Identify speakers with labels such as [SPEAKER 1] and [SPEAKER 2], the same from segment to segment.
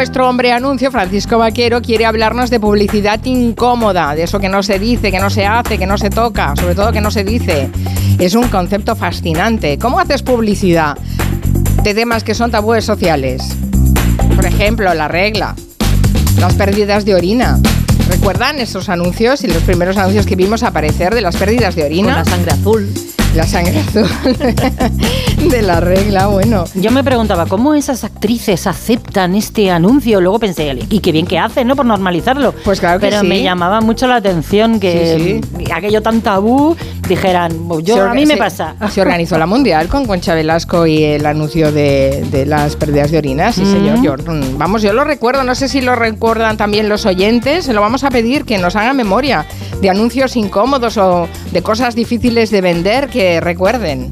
[SPEAKER 1] vuestro hombre anuncio, Francisco Vaquero, quiere hablarnos de publicidad incómoda, de eso que no se dice, que no se hace, que no se toca, sobre todo que no se dice. Es un concepto fascinante. ¿Cómo haces publicidad de temas que son tabúes sociales? Por ejemplo, la regla, las pérdidas de orina. ¿Recuerdan esos anuncios y los primeros anuncios que vimos aparecer de las pérdidas de orina?
[SPEAKER 2] Con la sangre azul.
[SPEAKER 1] La sangre azul de la regla, bueno.
[SPEAKER 2] Yo me preguntaba, ¿cómo esas actrices aceptan este anuncio? Luego pensé, y qué bien que hacen, ¿no? Por normalizarlo.
[SPEAKER 1] Pues claro que
[SPEAKER 2] Pero
[SPEAKER 1] sí.
[SPEAKER 2] me llamaba mucho la atención que aquello tan tabú dijeran, yo, a mí me
[SPEAKER 1] se-
[SPEAKER 2] pasa.
[SPEAKER 1] Se organizó la mundial con Concha Velasco y el anuncio de, de las pérdidas de orina, sí, señor. Yo, mm, vamos, yo lo recuerdo, no sé si lo recuerdan también los oyentes, se lo vamos a pedir que nos hagan memoria de anuncios incómodos o de cosas difíciles de vender que recuerden.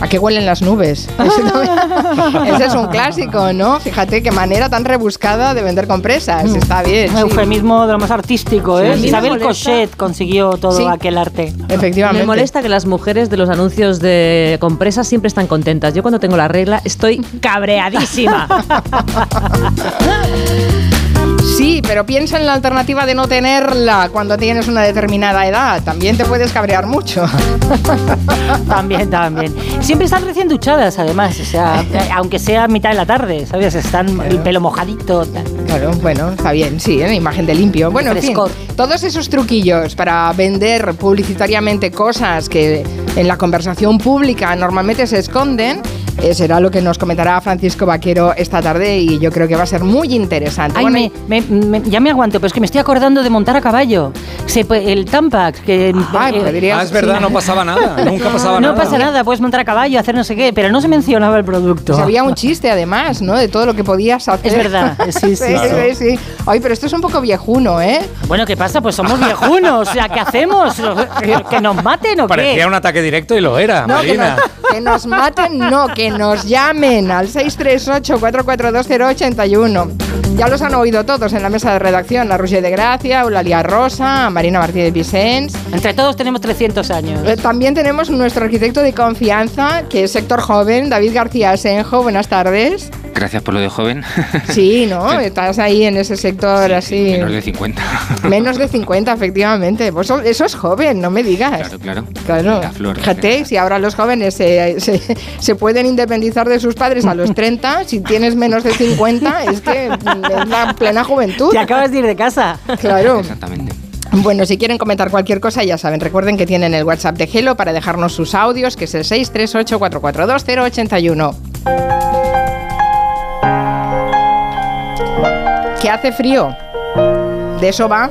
[SPEAKER 1] ¿A qué huelen las nubes? Ese, también- ese es un clásico, ¿no? Fíjate qué manera tan rebuscada de vender compresas. Está bien.
[SPEAKER 2] Un
[SPEAKER 1] sí.
[SPEAKER 2] eufemismo de lo más artístico,
[SPEAKER 1] Sí,
[SPEAKER 2] ¿eh?
[SPEAKER 1] me
[SPEAKER 2] Isabel
[SPEAKER 3] molesta.
[SPEAKER 2] Cochet consiguió todo
[SPEAKER 1] Sí.
[SPEAKER 2] aquel arte.
[SPEAKER 1] Efectivamente.
[SPEAKER 3] Me molesta que las mujeres de los anuncios de compresas siempre están contentas. Yo cuando tengo la regla estoy cabreadísima.
[SPEAKER 1] Sí, pero piensa en la alternativa de no tenerla cuando tienes una determinada edad. También te puedes cabrear mucho.
[SPEAKER 2] También, también. Siempre están recién duchadas, además. O sea, aunque sea mitad de la tarde, ¿sabes? Están el pelo mojadito. tal.
[SPEAKER 1] Claro, bueno, está bien, sí, ¿eh? imagen de limpio. Bueno, en fin, todos esos truquillos para vender publicitariamente cosas que en la conversación pública normalmente se esconden, eh, será lo que nos comentará Francisco Vaquero esta tarde y yo creo que va a ser muy interesante.
[SPEAKER 2] Ay,
[SPEAKER 1] Bueno,
[SPEAKER 2] me- me- me- ya me aguanto, pero es que me estoy acordando de montar a caballo. Se el Tampax, que...
[SPEAKER 1] Ay,
[SPEAKER 2] eh,
[SPEAKER 1] podrías-
[SPEAKER 4] Ah, es verdad,
[SPEAKER 1] sí.
[SPEAKER 4] no pasaba nada. Nunca pasaba
[SPEAKER 2] no
[SPEAKER 4] nada.
[SPEAKER 2] pasa nada, puedes montar a caballo, hacer no sé qué, pero no se mencionaba el producto.
[SPEAKER 1] Pues había un chiste además, ¿no? De todo lo que podías hacer.
[SPEAKER 2] Es verdad, sí, sí,
[SPEAKER 1] sí,
[SPEAKER 4] Claro.
[SPEAKER 1] sí, sí. Ay, pero esto es un poco viejuno, ¿eh?
[SPEAKER 2] Bueno, ¿qué pasa? Pues somos viejunos, o sea, ¿qué hacemos? ¿Que, que nos maten o qué?
[SPEAKER 4] Parecía un ataque directo y lo era,
[SPEAKER 1] No, que
[SPEAKER 4] Marina.
[SPEAKER 1] nos, que nos maten, no, que nos llamen al 638-442-081. Ya los han oído todos en la mesa de redacción, a Roger de Gracia, Eulalia Rosa, a Marina Martínez Vicens.
[SPEAKER 2] Entre todos tenemos 300 años.
[SPEAKER 1] Eh, También tenemos nuestro arquitecto de confianza, que es sector joven, David García Asenjo. Buenas tardes.
[SPEAKER 5] Gracias por lo de joven.
[SPEAKER 1] Sí, ¿no? Estás ahí en ese sector así.
[SPEAKER 5] Menos de 50.
[SPEAKER 1] Menos de 50, efectivamente. Pues eso, eso es joven, no me digas.
[SPEAKER 5] Claro, claro.
[SPEAKER 1] Claro,
[SPEAKER 5] La flor.
[SPEAKER 1] fíjate, si ahora los jóvenes se, se, se pueden independizar de sus padres a los 30, si tienes menos de 50, es que es la plena juventud.
[SPEAKER 2] Te acabas de ir de casa.
[SPEAKER 1] Claro.
[SPEAKER 5] Exactamente.
[SPEAKER 1] Bueno, si quieren comentar cualquier cosa, ya saben, recuerden que tienen el WhatsApp de Gelo para dejarnos sus audios, que es el 638-442-081. Que hace frío. De eso va.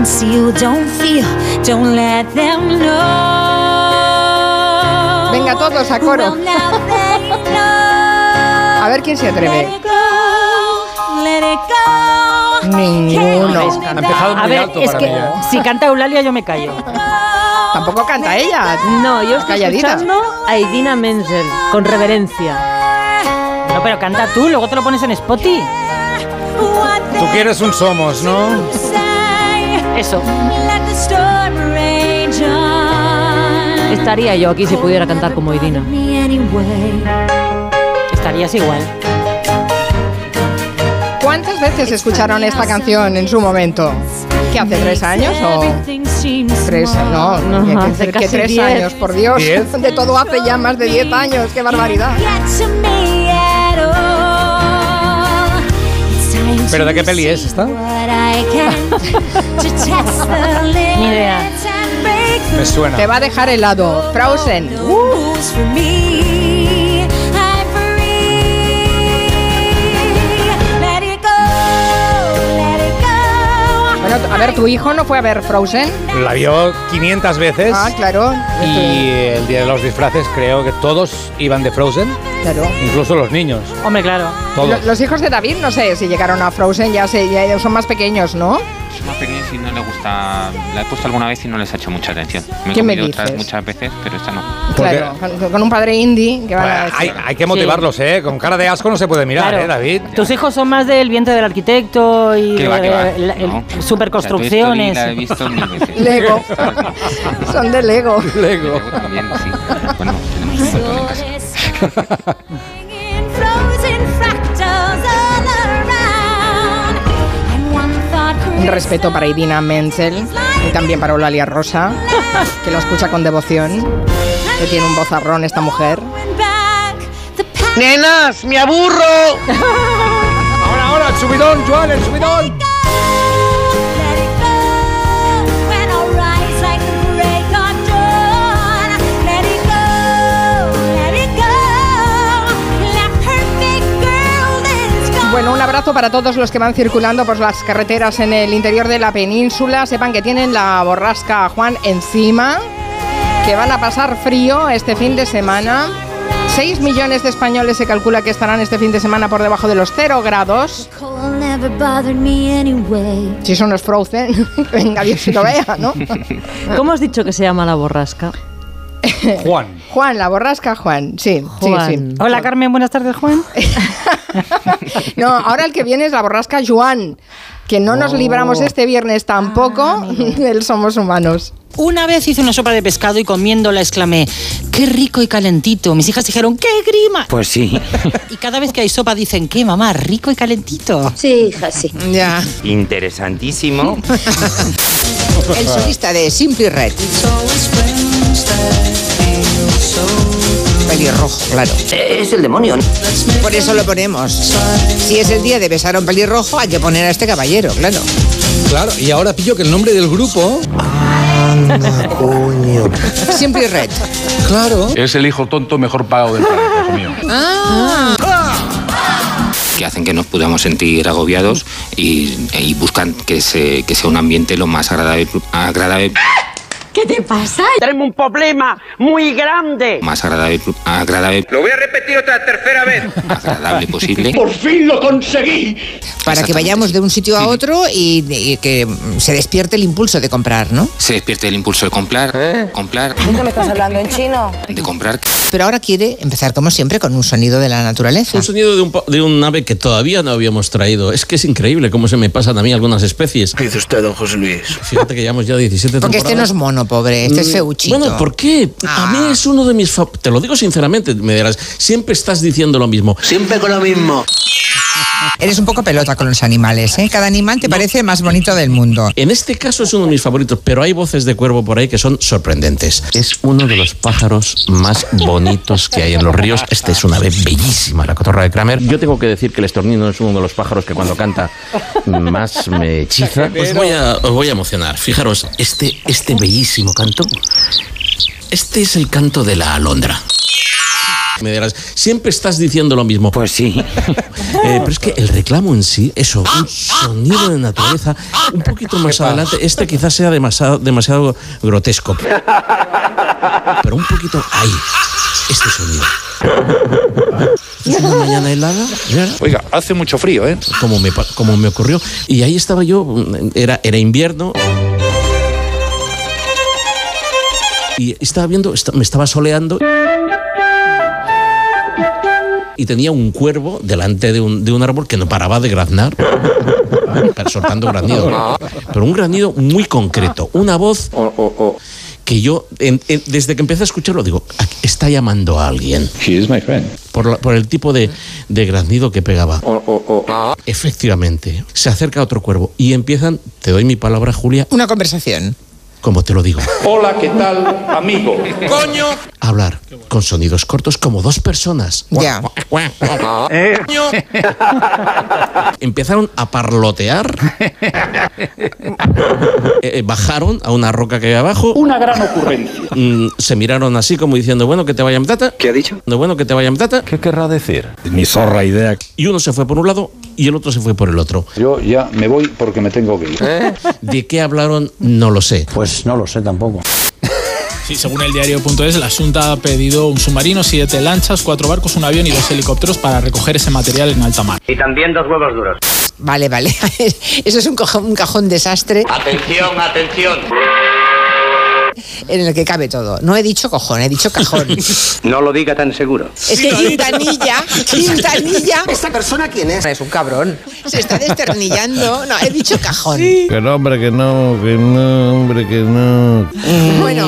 [SPEAKER 6] Conceal, don't feel, don't let them know.
[SPEAKER 1] Venga, todos a coro. A ver quién se
[SPEAKER 6] Let
[SPEAKER 1] atreve.
[SPEAKER 6] it go, let it go.
[SPEAKER 1] Ninguno.
[SPEAKER 4] Ha empezado
[SPEAKER 2] A ver,
[SPEAKER 4] alto
[SPEAKER 2] es
[SPEAKER 4] para
[SPEAKER 2] que
[SPEAKER 4] mí. ¿eh?
[SPEAKER 2] si canta Eulalia yo me callo.
[SPEAKER 1] Tampoco canta ella.
[SPEAKER 3] No, yo estoy
[SPEAKER 1] Calladita.
[SPEAKER 3] escuchando a Idina Menzel con reverencia.
[SPEAKER 2] No, pero canta tú, luego te lo pones en Spotify.
[SPEAKER 4] Tú quieres un somos, ¿no?
[SPEAKER 2] Eso.
[SPEAKER 3] Estaría yo aquí si pudiera cantar como
[SPEAKER 6] anyway.
[SPEAKER 2] Estarías igual.
[SPEAKER 1] ¿Cuántas veces escucharon esta canción en su momento? ¿Qué hace tres años o tres? No, no,
[SPEAKER 3] No,
[SPEAKER 1] que,
[SPEAKER 3] hace
[SPEAKER 1] que
[SPEAKER 3] casi
[SPEAKER 1] tres
[SPEAKER 3] diez.
[SPEAKER 1] años, por Dios.
[SPEAKER 4] ¿Diez?
[SPEAKER 1] De todo hace ya más de diez años. ¡Qué barbaridad!
[SPEAKER 4] ¿Pero de qué peli es esta?
[SPEAKER 2] Ni idea.
[SPEAKER 4] Me suena.
[SPEAKER 1] Te va a dejar helado. Frozen.
[SPEAKER 6] rules for me. I'm free. Let it go, let it go.
[SPEAKER 1] Bueno, a ver, tu hijo no fue a ver Frozen.
[SPEAKER 4] La vio 500 veces.
[SPEAKER 1] Ah, claro.
[SPEAKER 4] Y el día de los disfraces creo que todos iban de Frozen,
[SPEAKER 1] Claro.
[SPEAKER 4] incluso los niños.
[SPEAKER 2] Hombre, claro.
[SPEAKER 4] Todos.
[SPEAKER 1] Lo- Los hijos de David, no sé si llegaron a Frozen, ya sé, ya son más pequeños, ¿no?
[SPEAKER 5] Es una pequeña y no le gusta. La he puesto alguna vez y no les ha hecho mucha atención. Me he
[SPEAKER 1] ¿Qué me
[SPEAKER 5] comido otras muchas veces, pero esta no.
[SPEAKER 1] Claro, con, con un padre indie que van a
[SPEAKER 4] Pues hay, hay que motivarlos, ¿eh? Con cara de asco no se puede mirar,
[SPEAKER 2] Claro.
[SPEAKER 4] ¿eh, David?
[SPEAKER 2] Tus hijos son más del vientre del arquitecto y
[SPEAKER 5] ¿Qué va, qué va?
[SPEAKER 2] la- el-
[SPEAKER 5] No.
[SPEAKER 2] superconstrucciones.
[SPEAKER 5] La he visto mil veces.
[SPEAKER 1] Lego. Son de Lego.
[SPEAKER 4] Lego.
[SPEAKER 5] Lego también, sí. Bueno, tenemos un montón en casa.
[SPEAKER 1] respeto para Irina Menzel y también para Eulalia Rosa, que la escucha con devoción, que tiene un vozarrón esta mujer.
[SPEAKER 7] Nenas, me aburro.
[SPEAKER 4] Ahora, ahora, el subidón, Joan, el subidón.
[SPEAKER 1] Bueno, un abrazo para todos los que van circulando por las carreteras en el interior de la península. Sepan que tienen la borrasca Juan encima, que van a pasar frío este fin de semana. 6 millones de españoles se calcula que estarán este fin de semana por debajo de los 0 grados. Si eso no es Frozen, venga, Dios si lo vea, ¿no?
[SPEAKER 3] ¿Cómo has dicho que se llama la borrasca?
[SPEAKER 4] Juan.
[SPEAKER 1] Juan, la borrasca Juan, sí,
[SPEAKER 3] Juan.
[SPEAKER 1] sí, sí.
[SPEAKER 2] Hola Carmen, buenas tardes Juan.
[SPEAKER 1] No, ahora el que viene es la borrasca Juan, que no nos libramos este viernes tampoco del Somos Humanos.
[SPEAKER 8] Una vez hice una sopa de pescado y comiéndola exclamé, qué rico y calentito. Mis hijas dijeron, qué grima.
[SPEAKER 5] Pues sí.
[SPEAKER 8] Y cada vez que hay sopa dicen, qué mamá, rico y calentito.
[SPEAKER 9] Sí, hija, sí.
[SPEAKER 1] Ya.
[SPEAKER 5] Interesantísimo.
[SPEAKER 9] El solista de Simply Red. Pelirrojo, claro.
[SPEAKER 7] Es el demonio.
[SPEAKER 9] Por eso lo ponemos. Si es el día de besar a un pelirrojo, hay que poner a este caballero, claro.
[SPEAKER 4] Claro, y ahora pillo que el nombre del grupo.
[SPEAKER 9] Simply Red.
[SPEAKER 4] Claro.
[SPEAKER 10] Es el hijo tonto mejor pagado del planeta, hijo mío.
[SPEAKER 5] que hacen que nos podamos sentir agobiados y, y buscan que, se, que sea un ambiente lo más agradable, agradable
[SPEAKER 9] ¿Qué te pasa?
[SPEAKER 7] Tenemos un problema muy grande.
[SPEAKER 5] más agradable, agradable,
[SPEAKER 7] Lo voy a repetir otra tercera vez.
[SPEAKER 5] agradable posible.
[SPEAKER 7] Por fin lo conseguí.
[SPEAKER 9] Para que vayamos de un sitio a otro y, y que se despierte el impulso de comprar, ¿no?
[SPEAKER 5] Se despierte el impulso de comprar, comprar,
[SPEAKER 9] me estás hablando en chino?
[SPEAKER 5] de comprar.
[SPEAKER 9] Pero ahora quiere empezar, como siempre, con un sonido de la naturaleza.
[SPEAKER 11] Un sonido de un, de un ave que todavía no habíamos traído. Es que es increíble cómo se me pasan a mí algunas especies.
[SPEAKER 10] ¿Qué dice usted, don José Luis?
[SPEAKER 11] Fíjate que llevamos ya 17
[SPEAKER 9] Porque este no es
[SPEAKER 11] temporadas.
[SPEAKER 9] Pobre, este es
[SPEAKER 11] Mm,
[SPEAKER 9] feuchito.
[SPEAKER 11] Bueno, ¿por qué? A
[SPEAKER 9] Ah.
[SPEAKER 11] mí es uno de mis... Te lo digo sinceramente, me dirás, siempre estás diciendo lo mismo.
[SPEAKER 7] Siempre con lo mismo.
[SPEAKER 9] Eres un poco pelota con los animales, ¿eh? Cada animal te parece el más bonito del mundo.
[SPEAKER 11] En este caso es uno de mis favoritos, pero hay voces de cuervo por ahí que son sorprendentes. Es uno de los pájaros más bonitos que hay en los ríos. Este es una ave bellísima, la cotorra de Kramer. Yo tengo que decir que el estornino es uno de los pájaros que cuando canta más me hechiza. Pues voy a, os voy a emocionar. Fijaros, este, este bellísimo canto. Este es el canto de la alondra. Me dirás, siempre estás diciendo lo mismo.
[SPEAKER 5] Pues sí.
[SPEAKER 11] Eh, pero es que el reclamo en sí, eso, un sonido de naturaleza, un poquito más adelante, este quizás sea demasiado, demasiado grotesco. Pero un poquito ahí, este sonido. Es una mañana helada.
[SPEAKER 10] Oiga, hace mucho frío, ¿eh?
[SPEAKER 11] como me, como me ocurrió. Y ahí estaba yo, era, era invierno. Y estaba viendo, me estaba soleando. Y tenía un cuervo delante de un, de un árbol que no paraba de graznar, pero soltando granido. Pero un granido muy concreto, una voz que yo, en- en- desde que empecé a escucharlo, digo, "Aquí está llamando a alguien
[SPEAKER 10] He is my friend.
[SPEAKER 11] por, la- por el tipo de, de graznido que pegaba. Efectivamente, se acerca otro cuervo y empiezan, te doy mi palabra, Julia,
[SPEAKER 9] Una conversación.
[SPEAKER 11] como te lo digo,
[SPEAKER 10] Hola, ¿qué tal, amigo? ¡Coño!
[SPEAKER 11] hablar con sonidos cortos como dos personas.
[SPEAKER 9] Ya.
[SPEAKER 11] Empezaron a parlotear. Eh, eh, bajaron a una roca que hay abajo.
[SPEAKER 10] Una gran ocurrencia.
[SPEAKER 11] Mm, se miraron así como diciendo, bueno, que te vaya tata.
[SPEAKER 7] ¿Qué ha dicho?
[SPEAKER 11] No, bueno, que te vaya tata.
[SPEAKER 10] ¿Qué querrá decir?
[SPEAKER 12] Ni zorra idea.
[SPEAKER 11] Y uno se fue por un lado y el otro se fue por el otro.
[SPEAKER 10] Yo ya me voy porque me tengo que ir.
[SPEAKER 11] ¿De qué hablaron? No lo sé.
[SPEAKER 10] Pues no lo sé tampoco.
[SPEAKER 13] Sí, según el diario.es, la Junta ha pedido un submarino, siete lanchas, cuatro barcos, un avión y dos helicópteros para recoger ese material en alta mar.
[SPEAKER 7] Y también dos huevos duros.
[SPEAKER 9] Vale, vale. Eso es un cajón, un cajón desastre
[SPEAKER 7] Atención, atención.
[SPEAKER 9] En el que cabe todo. No he dicho cojón, he dicho cajón.
[SPEAKER 7] No lo diga tan seguro.
[SPEAKER 9] Es que Quintanilla, Quintanilla,
[SPEAKER 7] ¿Esta persona quién es?
[SPEAKER 9] es un cabrón. Se está desternillando. No, he dicho cajón.
[SPEAKER 12] Que no, hombre, que no, que no, hombre, que no.
[SPEAKER 9] Bueno,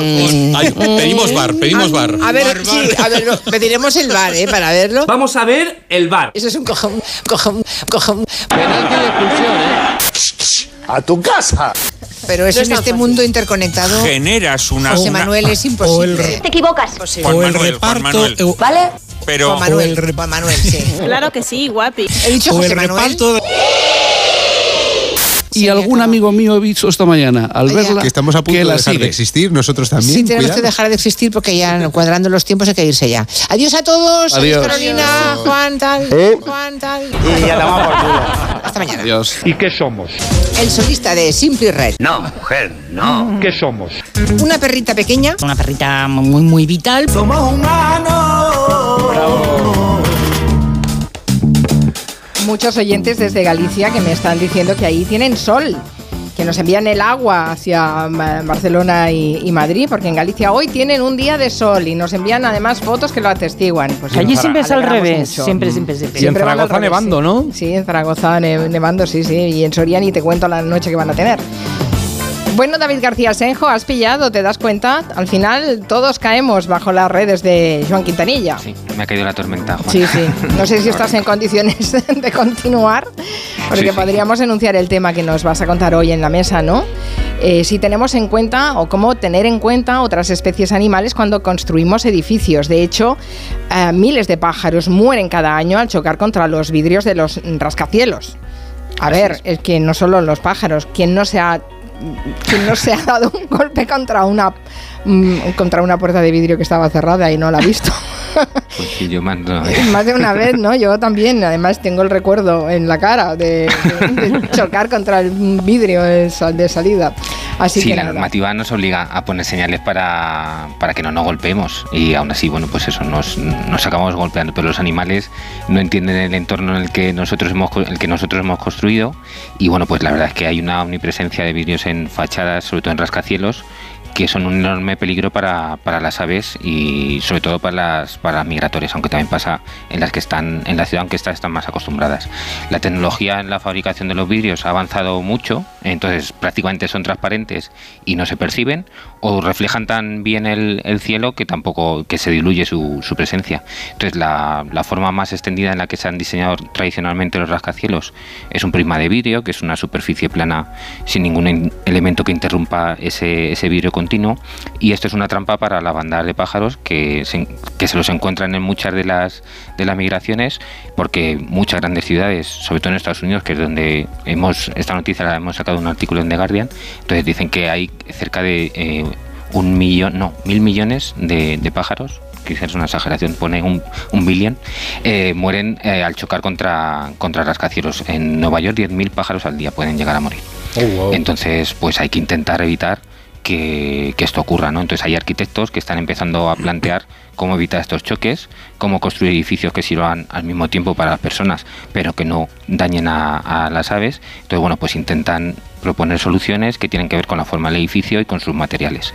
[SPEAKER 11] pedimos bar, pedimos bar.
[SPEAKER 9] a ver, sí, a ver, no, pediremos el bar, ¿eh? Para verlo.
[SPEAKER 14] Vamos a ver el bar.
[SPEAKER 9] Eso es un cojón, cojón, cojón.
[SPEAKER 12] Penalti de expulsión, ¿eh?
[SPEAKER 10] ¡A tu casa!
[SPEAKER 9] Pero es en este mundo interconectado.
[SPEAKER 15] Generas una.
[SPEAKER 9] José
[SPEAKER 15] una-
[SPEAKER 9] Manuel es imposible.
[SPEAKER 16] Te equivocas.
[SPEAKER 15] Juan Manuel, Juan Manuel.
[SPEAKER 9] ¿Vale?
[SPEAKER 15] Pero.
[SPEAKER 9] Juan Manuel, Juan Manuel, sí.
[SPEAKER 16] Claro que sí, guapi.
[SPEAKER 9] He dicho José Manuel.
[SPEAKER 17] Y algún amigo mío he visto esta mañana, al verla,
[SPEAKER 9] que
[SPEAKER 18] estamos a punto de
[SPEAKER 17] la
[SPEAKER 18] dejar de existir, nosotros también.
[SPEAKER 9] Sí, tenemos
[SPEAKER 18] cuidado.
[SPEAKER 9] que dejar de existir porque ya cuadrando los tiempos hay que irse ya. Adiós a todos.
[SPEAKER 17] Adiós.
[SPEAKER 9] Carolina, Juan, tal.
[SPEAKER 18] Eh.
[SPEAKER 9] Juan, tal.
[SPEAKER 7] Y ya tomamos por culo.
[SPEAKER 9] Hasta mañana.
[SPEAKER 17] Adiós.
[SPEAKER 10] ¿Y qué somos?
[SPEAKER 9] El solista de Simply Red.
[SPEAKER 7] No, mujer, no.
[SPEAKER 10] ¿Qué somos?
[SPEAKER 9] Una perrita pequeña.
[SPEAKER 4] Una perrita muy, muy vital.
[SPEAKER 1] Muchos oyentes desde Galicia que me están diciendo que ahí tienen sol, que nos envían el agua hacia Barcelona y, y Madrid, porque en Galicia hoy tienen un día de sol y nos envían además fotos que lo atestiguan. Pues
[SPEAKER 2] Allí siempre es al revés.
[SPEAKER 1] mucho.
[SPEAKER 2] Siempre, siempre, siempre.
[SPEAKER 12] Y en Zaragoza
[SPEAKER 1] revés,
[SPEAKER 12] nevando,
[SPEAKER 1] sí.
[SPEAKER 12] ¿no?
[SPEAKER 1] Sí, en Zaragoza ne- nevando, sí, sí. Y en Soria ni te cuento la noche que van a tener. Bueno, David García Senjo, has pillado, ¿te das cuenta? Al final todos caemos bajo las redes de Joan Quintanilla.
[SPEAKER 19] Sí, me ha caído la tormenta, Juan.
[SPEAKER 1] Sí, sí. No sé si estás en condiciones de continuar, porque
[SPEAKER 19] Sí, sí.
[SPEAKER 1] podríamos enunciar el tema que nos vas a contar hoy en la mesa, ¿no? Eh, si tenemos en cuenta o cómo tener en cuenta otras especies animales cuando construimos edificios. De hecho, eh, miles de pájaros mueren cada año al chocar contra los vidrios de los rascacielos. A ver, es que no solo los pájaros, quien no se ha quien no se ha dado un golpe contra una mm, contra una puerta de vidrio que estaba cerrada y no la ha visto.
[SPEAKER 19] Pues sí, yo mando.
[SPEAKER 1] Más de una vez, ¿no? Yo también, además tengo el recuerdo en la cara de, de- de chocar contra el vidrio de salida. Así
[SPEAKER 19] sí,
[SPEAKER 1] que
[SPEAKER 19] la
[SPEAKER 1] nada.
[SPEAKER 19] normativa nos obliga a poner señales para, para que no nos golpeemos. Y aún así, bueno, pues eso, nos, nos acabamos golpeando, pero los animales no entienden el entorno en el que nosotros hemos, el que nosotros hemos construido. Y bueno, pues la verdad es que hay una omnipresencia de vidrios en fachadas, sobre todo en rascacielos, que son un enorme peligro para, para las aves y sobre todo para las, para migratorias, aunque también pasa en las que están en la ciudad, aunque estas están más acostumbradas. La tecnología en la fabricación de los vidrios ha avanzado mucho, entonces prácticamente son transparentes y no se perciben, o reflejan tan bien el, el cielo que tampoco que se diluye su, su presencia. Entonces la, la forma más extendida en la que se han diseñado tradicionalmente los rascacielos es un prisma de vidrio, que es una superficie plana sin ningún in- elemento que interrumpa ese, ese vidrio continuo. Y esto es una trampa para la bandada de pájaros que se, que se los encuentran en muchas de las, de las migraciones, porque muchas grandes ciudades, sobre todo en Estados Unidos, que es donde hemos, esta noticia la hemos sacado un artículo en The Guardian, entonces dicen que hay cerca de eh, un millón, no, mil millones de, de pájaros quizás es una exageración, pone un, un billón, eh, mueren eh, al chocar contra, contra rascacielos. En Nueva York 10.000 pájaros al día pueden llegar a morir. Entonces, pues hay que intentar evitar que, esto ocurra, ¿no? Entonces hay arquitectos que están empezando a plantear cómo evitar estos choques, cómo construir edificios que sirvan al mismo tiempo para las personas, pero que no dañen a, a las aves. Entonces, bueno, pues intentan proponer soluciones que tienen que ver con la forma del edificio y con sus materiales.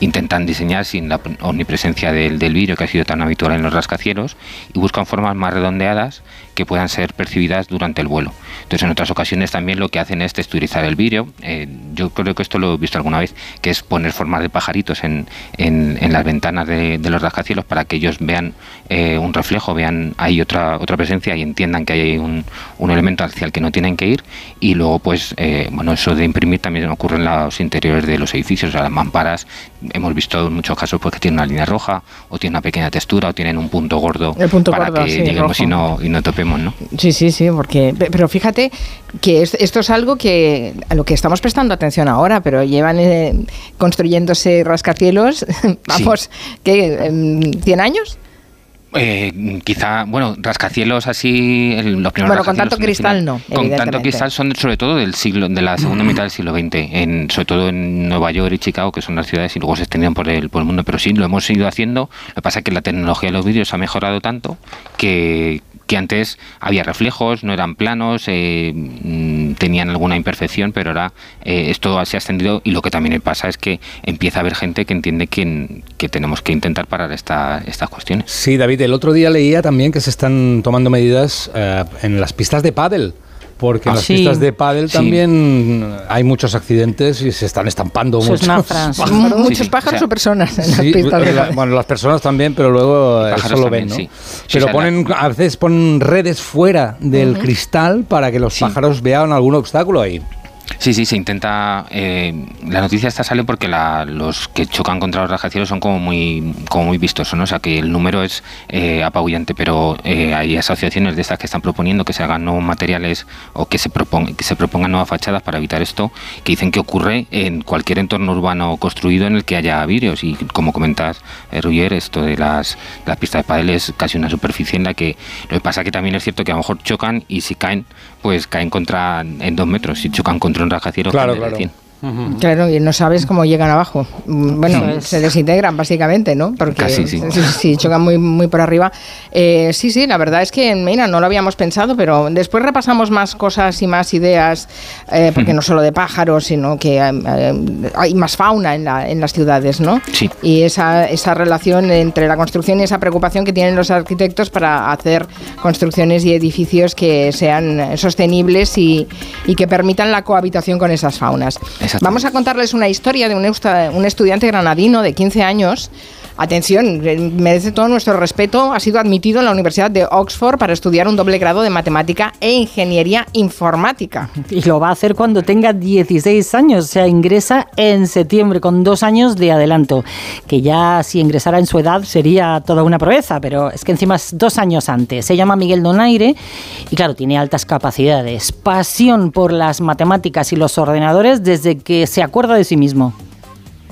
[SPEAKER 19] Intentan diseñar sin la omnipresencia del, del vidrio que ha sido tan habitual en los rascacielos y buscan formas más redondeadas que puedan ser percibidas durante el vuelo. Entonces, en otras ocasiones también lo que hacen es texturizar el vidrio. Eh, yo creo que esto lo he visto alguna vez, que es poner formas de pajaritos en, en- en las ventanas de, de los rascacielos para que ellos vean eh, un reflejo, vean ahí otra, otra presencia y entiendan que hay un, un elemento hacia el que no tienen que ir. Y luego, pues, eh, bueno, eso de imprimir también ocurre en los interiores de los edificios, o sea, las mamparas. Hemos visto en muchos casos pues, que tienen una línea roja, o tienen una pequeña textura, o tienen un punto gordo
[SPEAKER 1] punto
[SPEAKER 19] para
[SPEAKER 1] gordo,
[SPEAKER 19] que
[SPEAKER 1] sí,
[SPEAKER 19] lleguemos
[SPEAKER 1] rojo.
[SPEAKER 19] y no, y no topemos, ¿no?
[SPEAKER 1] Sí, sí, sí, porque. pe- Pero fíjate que es- esto es algo que a lo que estamos prestando atención ahora, pero llevan eh, construyéndose rascacielos, vamos, ¿qué? em, ¿100 años?
[SPEAKER 19] Eh, quizá, bueno, rascacielos así, el- los primeros
[SPEAKER 1] Bueno, con tanto cristal no,
[SPEAKER 19] Con tanto cristal son sobre todo del siglo, de la segunda mitad del siglo XX, en, sobre todo en Nueva York y Chicago, que son las ciudades y luego se extendían por el, por el mundo. Pero sí, lo hemos ido haciendo. Lo que pasa es que la tecnología de los vídeos ha mejorado tanto que, que antes había reflejos, no eran planos, eh, mm, tenían alguna imperfección, pero ahora eh, esto se ha extendido y lo que también pasa es que empieza a haber gente que entiende que, que tenemos que intentar parar esta, estas cuestiones.
[SPEAKER 4] Sí, David, el otro día leía también que se están tomando medidas eh, en las pistas de pádel. Porque en las
[SPEAKER 2] sí.
[SPEAKER 4] pistas de pádel
[SPEAKER 2] Sí.
[SPEAKER 4] también hay muchos accidentes y se están estampando muchos pájaros.
[SPEAKER 1] Muchos pájaros o personas en las pistas de
[SPEAKER 4] la-
[SPEAKER 1] pádel.
[SPEAKER 4] bueno, las personas también, pero luego
[SPEAKER 19] Pájaros
[SPEAKER 4] eso lo
[SPEAKER 19] también,
[SPEAKER 4] ven, ¿no?
[SPEAKER 19] sí. Sí,
[SPEAKER 4] Pero ponen, a veces ponen redes fuera del cristal para que los pájaros vean algún obstáculo ahí.
[SPEAKER 19] Sí, sí, se intenta. eh, la noticia esta sale porque la- los que chocan contra los rascacielos son como muy, como muy vistosos, ¿no? O sea que el número es eh, apabullante, pero eh, hay asociaciones de estas que están proponiendo que se hagan nuevos materiales o que se, propon- que se propongan nuevas fachadas para evitar esto, que dicen que ocurre en cualquier entorno urbano construido en el que haya vidrios. Y como comentas, eh, Ruyer, esto de las, las pistas de pádel es casi una superficie en la que. Lo que pasa que también es cierto que a lo mejor chocan y si caen, pues caen contra en dos metros. Si chocan contra un rascacielos,
[SPEAKER 4] claro, claro.
[SPEAKER 19] De 100.
[SPEAKER 1] Claro, y no sabes cómo llegan abajo. Mm, bueno, se desintegran básicamente, ¿no? Porque
[SPEAKER 19] sí.
[SPEAKER 1] Si, chocan muy, muy por arriba. Eh, sí, sí, la verdad es que, mira, no lo habíamos pensado, pero después repasamos más cosas y más ideas, eh, porque no solo de pájaros, sino que eh, hay más fauna en, la, las ciudades, ¿no?
[SPEAKER 19] Sí.
[SPEAKER 1] Y esa, esa relación entre la construcción y esa preocupación que tienen los arquitectos para hacer construcciones y edificios que sean sostenibles y, y que permitan la cohabitación con esas faunas. Vamos a contarles una historia de un, estudiante granadino de 15 años. Atención, eh, merece todo nuestro respeto. Ha sido admitido en la Universidad de Oxford para estudiar un doble grado de matemática e ingeniería informática.
[SPEAKER 2] Y lo va a hacer cuando tenga 16 años, o sea, ingresa en septiembre con dos años de adelanto, que ya si ingresara en su edad sería toda una proeza, pero es que encima es dos años antes. Se llama Miguel Donaire y claro, tiene altas capacidades, pasión por las matemáticas y los ordenadores desde que se acuerda de sí mismo.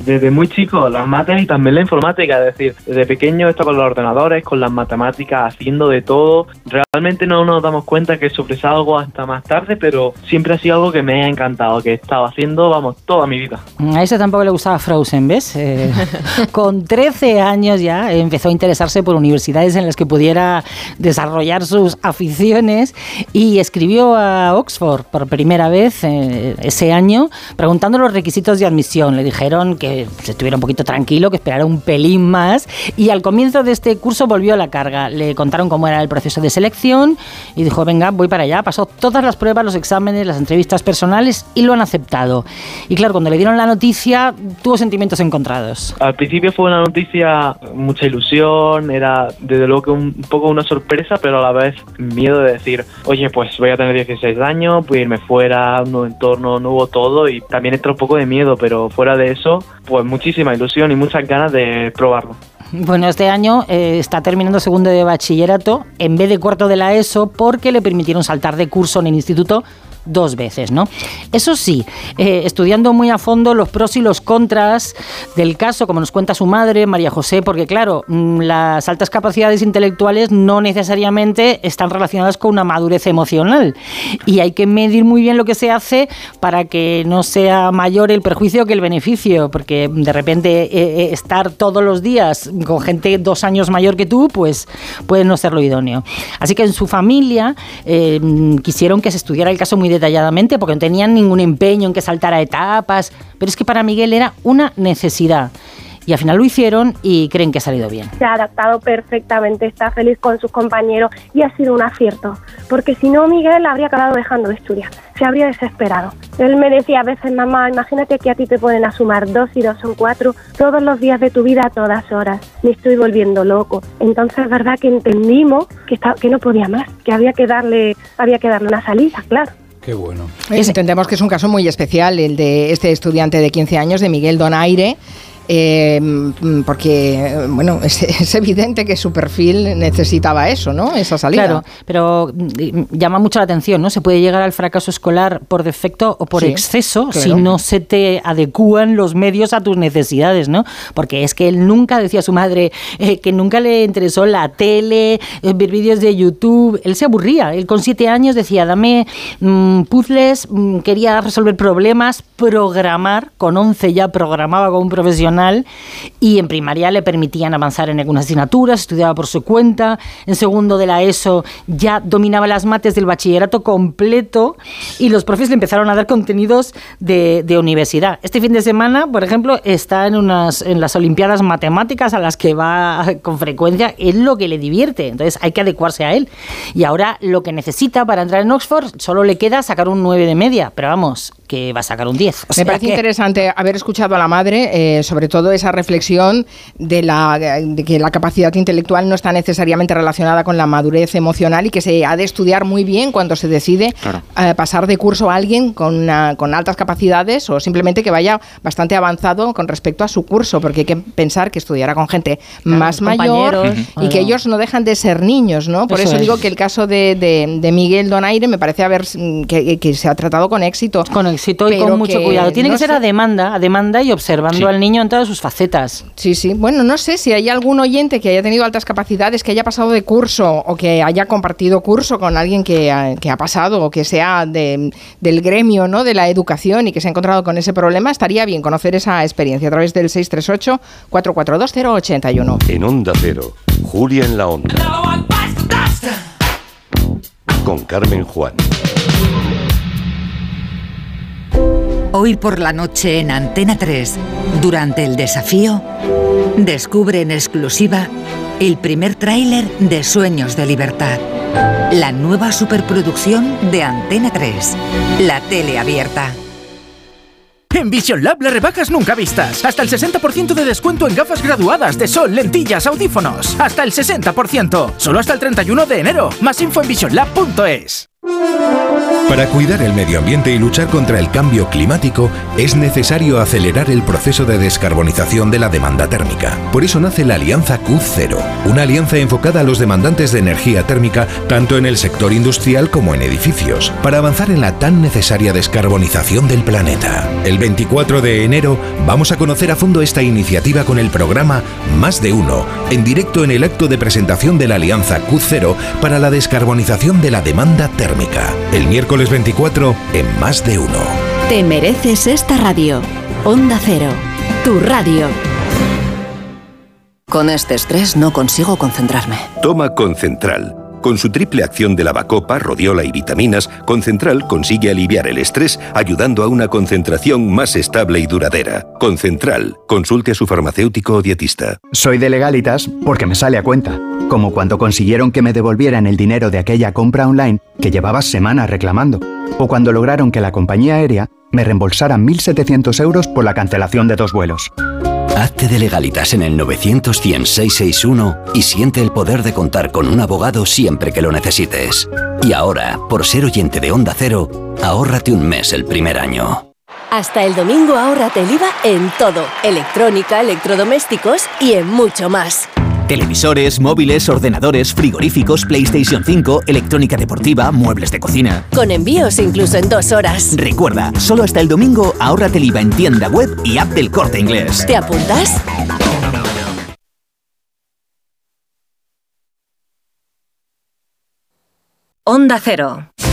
[SPEAKER 20] Desde muy chico, las mates y también la informática, es decir, desde pequeño he estado con los ordenadores, con las matemáticas, haciendo de todo. Realmente no nos damos cuenta que sobresalgo hasta más tarde, pero siempre ha sido algo que me ha encantado, que he estado haciendo, vamos, toda mi vida.
[SPEAKER 2] A ese tampoco le gustaba Frozen, ¿ves? Eh, con 13 años ya empezó a interesarse por universidades en las que pudiera desarrollar sus aficiones y escribió a Oxford por primera vez eh, ese año preguntando los requisitos de admisión. Le dijeron que se estuviera un poquito tranquilo, que esperara un pelín más y al comienzo de este curso volvió a la carga. Le contaron cómo era el proceso de selección y dijo, venga, voy para allá. Pasó todas las pruebas, los exámenes, las entrevistas personales y lo han aceptado. Y claro, cuando le dieron la noticia, tuvo sentimientos encontrados.
[SPEAKER 20] Al principio fue una noticia, mucha ilusión, era desde luego que un poco una sorpresa, pero a la vez miedo de decir, oye, pues voy a tener 16 años, voy a irme fuera, un nuevo entorno, nuevo todo, y también entra un poco de miedo, pero fuera de eso, pues muchísima ilusión y muchas ganas de probarlo.
[SPEAKER 2] Bueno, este año eh, está terminando segundo de bachillerato en vez de cuarto de la ESO porque le permitieron saltar de curso en el instituto dos veces, ¿no? Eso sí, eh, estudiando muy a fondo los pros y los contras del caso, como nos cuenta su madre, María José, porque claro, mm, las altas capacidades intelectuales no necesariamente están relacionadas con una madurez emocional y hay que medir muy bien lo que se hace para que no sea mayor el perjuicio que el beneficio, porque de repente eh, eh, estar todos los días con gente dos años mayor que tú, pues puede no ser lo idóneo. Así que en su familia eh, mm, quisieron que se estudiara el caso muy detalladamente porque no tenían ningún empeño en que saltara etapas, pero es que para Miguel era una necesidad. Y al final lo hicieron y creen que ha salido bien.
[SPEAKER 21] se ha adaptado perfectamente, está feliz con sus compañeros y ha sido un acierto, porque si no Miguel habría acabado dejando de estudiar, se habría desesperado. Él me decía a veces, mamá, imagínate que a ti te ponen a sumar dos y dos son cuatro todos los días de tu vida a todas horas, me estoy volviendo loco. Entonces es verdad que entendimos que, está, que no podía más, que había que darle, había que darle una salida, claro.
[SPEAKER 4] Qué bueno.
[SPEAKER 1] Entendemos que es un caso muy especial el de este estudiante de 15 años, de Miguel Donaire. Eh, mm, porque, bueno, es, es evidente que su perfil necesitaba eso, ¿no? Esa salida.
[SPEAKER 2] Claro, pero mm, llama mucho la atención, ¿no? Se puede llegar al fracaso escolar por defecto o por
[SPEAKER 1] Sí,
[SPEAKER 2] exceso
[SPEAKER 1] claro.
[SPEAKER 2] si no se te adecúan los medios a tus necesidades, ¿no? Porque es que él nunca, decía su madre, eh, que nunca le interesó la tele, eh, ver vídeos de YouTube. Él se aburría. Él con siete años decía, dame mm, puzzles, mm, quería resolver problemas, programar. Con 11 ya programaba como un profesional y en primaria le permitían avanzar en algunas asignaturas, estudiaba por su cuenta. En segundo de la ESO ya dominaba las mates del bachillerato completo y los profes le empezaron a dar contenidos de, de universidad. Este fin de semana, por ejemplo, está en, unas, en las Olimpiadas Matemáticas a las que va con frecuencia. Es lo que le divierte. Entonces hay que adecuarse a él. Y ahora lo que necesita para entrar en Oxford solo le queda sacar un 9 de media. Pero vamos, que va a sacar un 10. O
[SPEAKER 1] Me
[SPEAKER 2] sea
[SPEAKER 1] parece
[SPEAKER 2] que-
[SPEAKER 1] interesante haber escuchado a la madre, eh, sobre todo esa reflexión de, la, de que la capacidad intelectual no está necesariamente relacionada con la madurez emocional y que se ha de estudiar muy bien cuando se decide eh, pasar de curso a alguien con, una- con altas capacidades o simplemente que vaya bastante avanzado con respecto a su curso, porque hay que pensar que estudiará con gente más mayor y que ellos no dejan de ser niños, ¿no? Por
[SPEAKER 2] Eso
[SPEAKER 1] eso,
[SPEAKER 2] es.
[SPEAKER 1] digo que el caso de, de- de Miguel Donaire me parece haber que, que se ha tratado con éxito.
[SPEAKER 2] Con éxito y con mucho cuidado. Tiene
[SPEAKER 1] no
[SPEAKER 2] que ser a demanda, a demanda y observando
[SPEAKER 1] Sí.
[SPEAKER 2] al niño en todas sus facetas.
[SPEAKER 1] Sí, sí. Bueno, no sé si hay algún oyente que haya tenido altas capacidades, que haya pasado de curso o que haya compartido curso con alguien que ha, que ha pasado o que sea de- del gremio ¿no? de la educación y que se ha encontrado con ese problema. Estaría bien conocer esa experiencia a través del 638-442-081.
[SPEAKER 22] En Onda Cero, Julia en la Onda. Con Carmen Juan.
[SPEAKER 23] Hoy por la noche en Antena 3, durante el desafío, descubre en exclusiva el primer tráiler de Sueños de Libertad. La nueva superproducción de Antena 3, la tele abierta.
[SPEAKER 24] En Vision Lab las rebajas nunca vistas. Hasta el 60% de descuento en gafas graduadas de sol, lentillas, audífonos. Hasta el 60%. Solo hasta el 31 de enero. Más info en visionlab.es.
[SPEAKER 25] Para cuidar el medio ambiente y luchar contra el cambio climático es necesario acelerar el proceso de descarbonización de la demanda térmica. Por eso nace la Alianza Q0, una alianza enfocada a los demandantes de energía térmica tanto en el sector industrial como en edificios, para avanzar en la tan necesaria descarbonización del planeta. El 24 de enero vamos a conocer a fondo esta iniciativa con el programa Más de Uno, en directo en el acto de presentación de la Alianza Q0 para la descarbonización de la demanda térmica. El miércoles 24 en Más de Uno.
[SPEAKER 26] Te mereces esta radio. Onda Cero, tu radio.
[SPEAKER 27] Con este estrés no consigo concentrarme.
[SPEAKER 22] Toma Concentral. Con su triple acción de lavacopa, rodiola y vitaminas, Concentral consigue aliviar el estrés ayudando a una concentración más estable y duradera. Concentral. Consulte a su farmacéutico o dietista.
[SPEAKER 28] Soy de legalitas porque me sale a cuenta. Como cuando consiguieron que me devolvieran el dinero de aquella compra online que llevaba semanas reclamando. O cuando lograron que la compañía aérea me reembolsara 1.700 euros por la cancelación de dos vuelos.
[SPEAKER 29] Hazte de legalitas en el 900 661 y siente el poder de contar con un abogado siempre que lo necesites. Y ahora, por ser oyente de Onda Cero, ahórrate un mes el primer año.
[SPEAKER 26] Hasta el domingo ahórrate el IVA en todo. Electrónica, electrodomésticos y en mucho más.
[SPEAKER 30] Televisores, móviles, ordenadores, frigoríficos, PlayStation 5, electrónica deportiva, muebles de cocina.
[SPEAKER 26] Con envíos incluso en dos horas.
[SPEAKER 30] Recuerda, solo hasta el domingo ahórrate el IVA en tienda web y app del corte inglés.
[SPEAKER 26] ¿Te apuntas?
[SPEAKER 31] Onda Cero.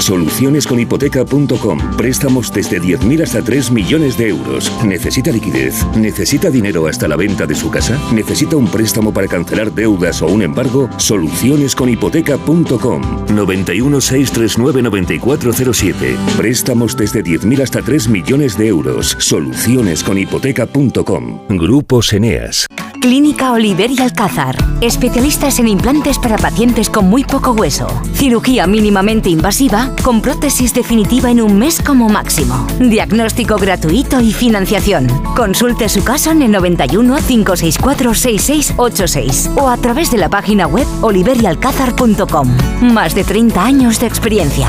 [SPEAKER 22] Solucionesconhipoteca.com. Préstamos desde 10.000 hasta 3 millones de euros. ¿Necesita liquidez? ¿Necesita dinero hasta la venta de su casa? ¿Necesita un préstamo para cancelar deudas o un embargo? Solucionesconhipoteca.com. 91 639 9407. Préstamos desde 10.000 hasta 3 millones de euros. Solucionesconhipoteca.com. Grupos Eneas.
[SPEAKER 31] Clínica Oliver y Alcázar. Especialistas en implantes para pacientes con muy poco hueso. Cirugía mínimamente invasiva con prótesis definitiva en un mes como máximo. Diagnóstico gratuito y financiación. Consulte su caso en el 91 564 6686 o a través de la página web oliverialcázar.com. Más de 30 años de experiencia.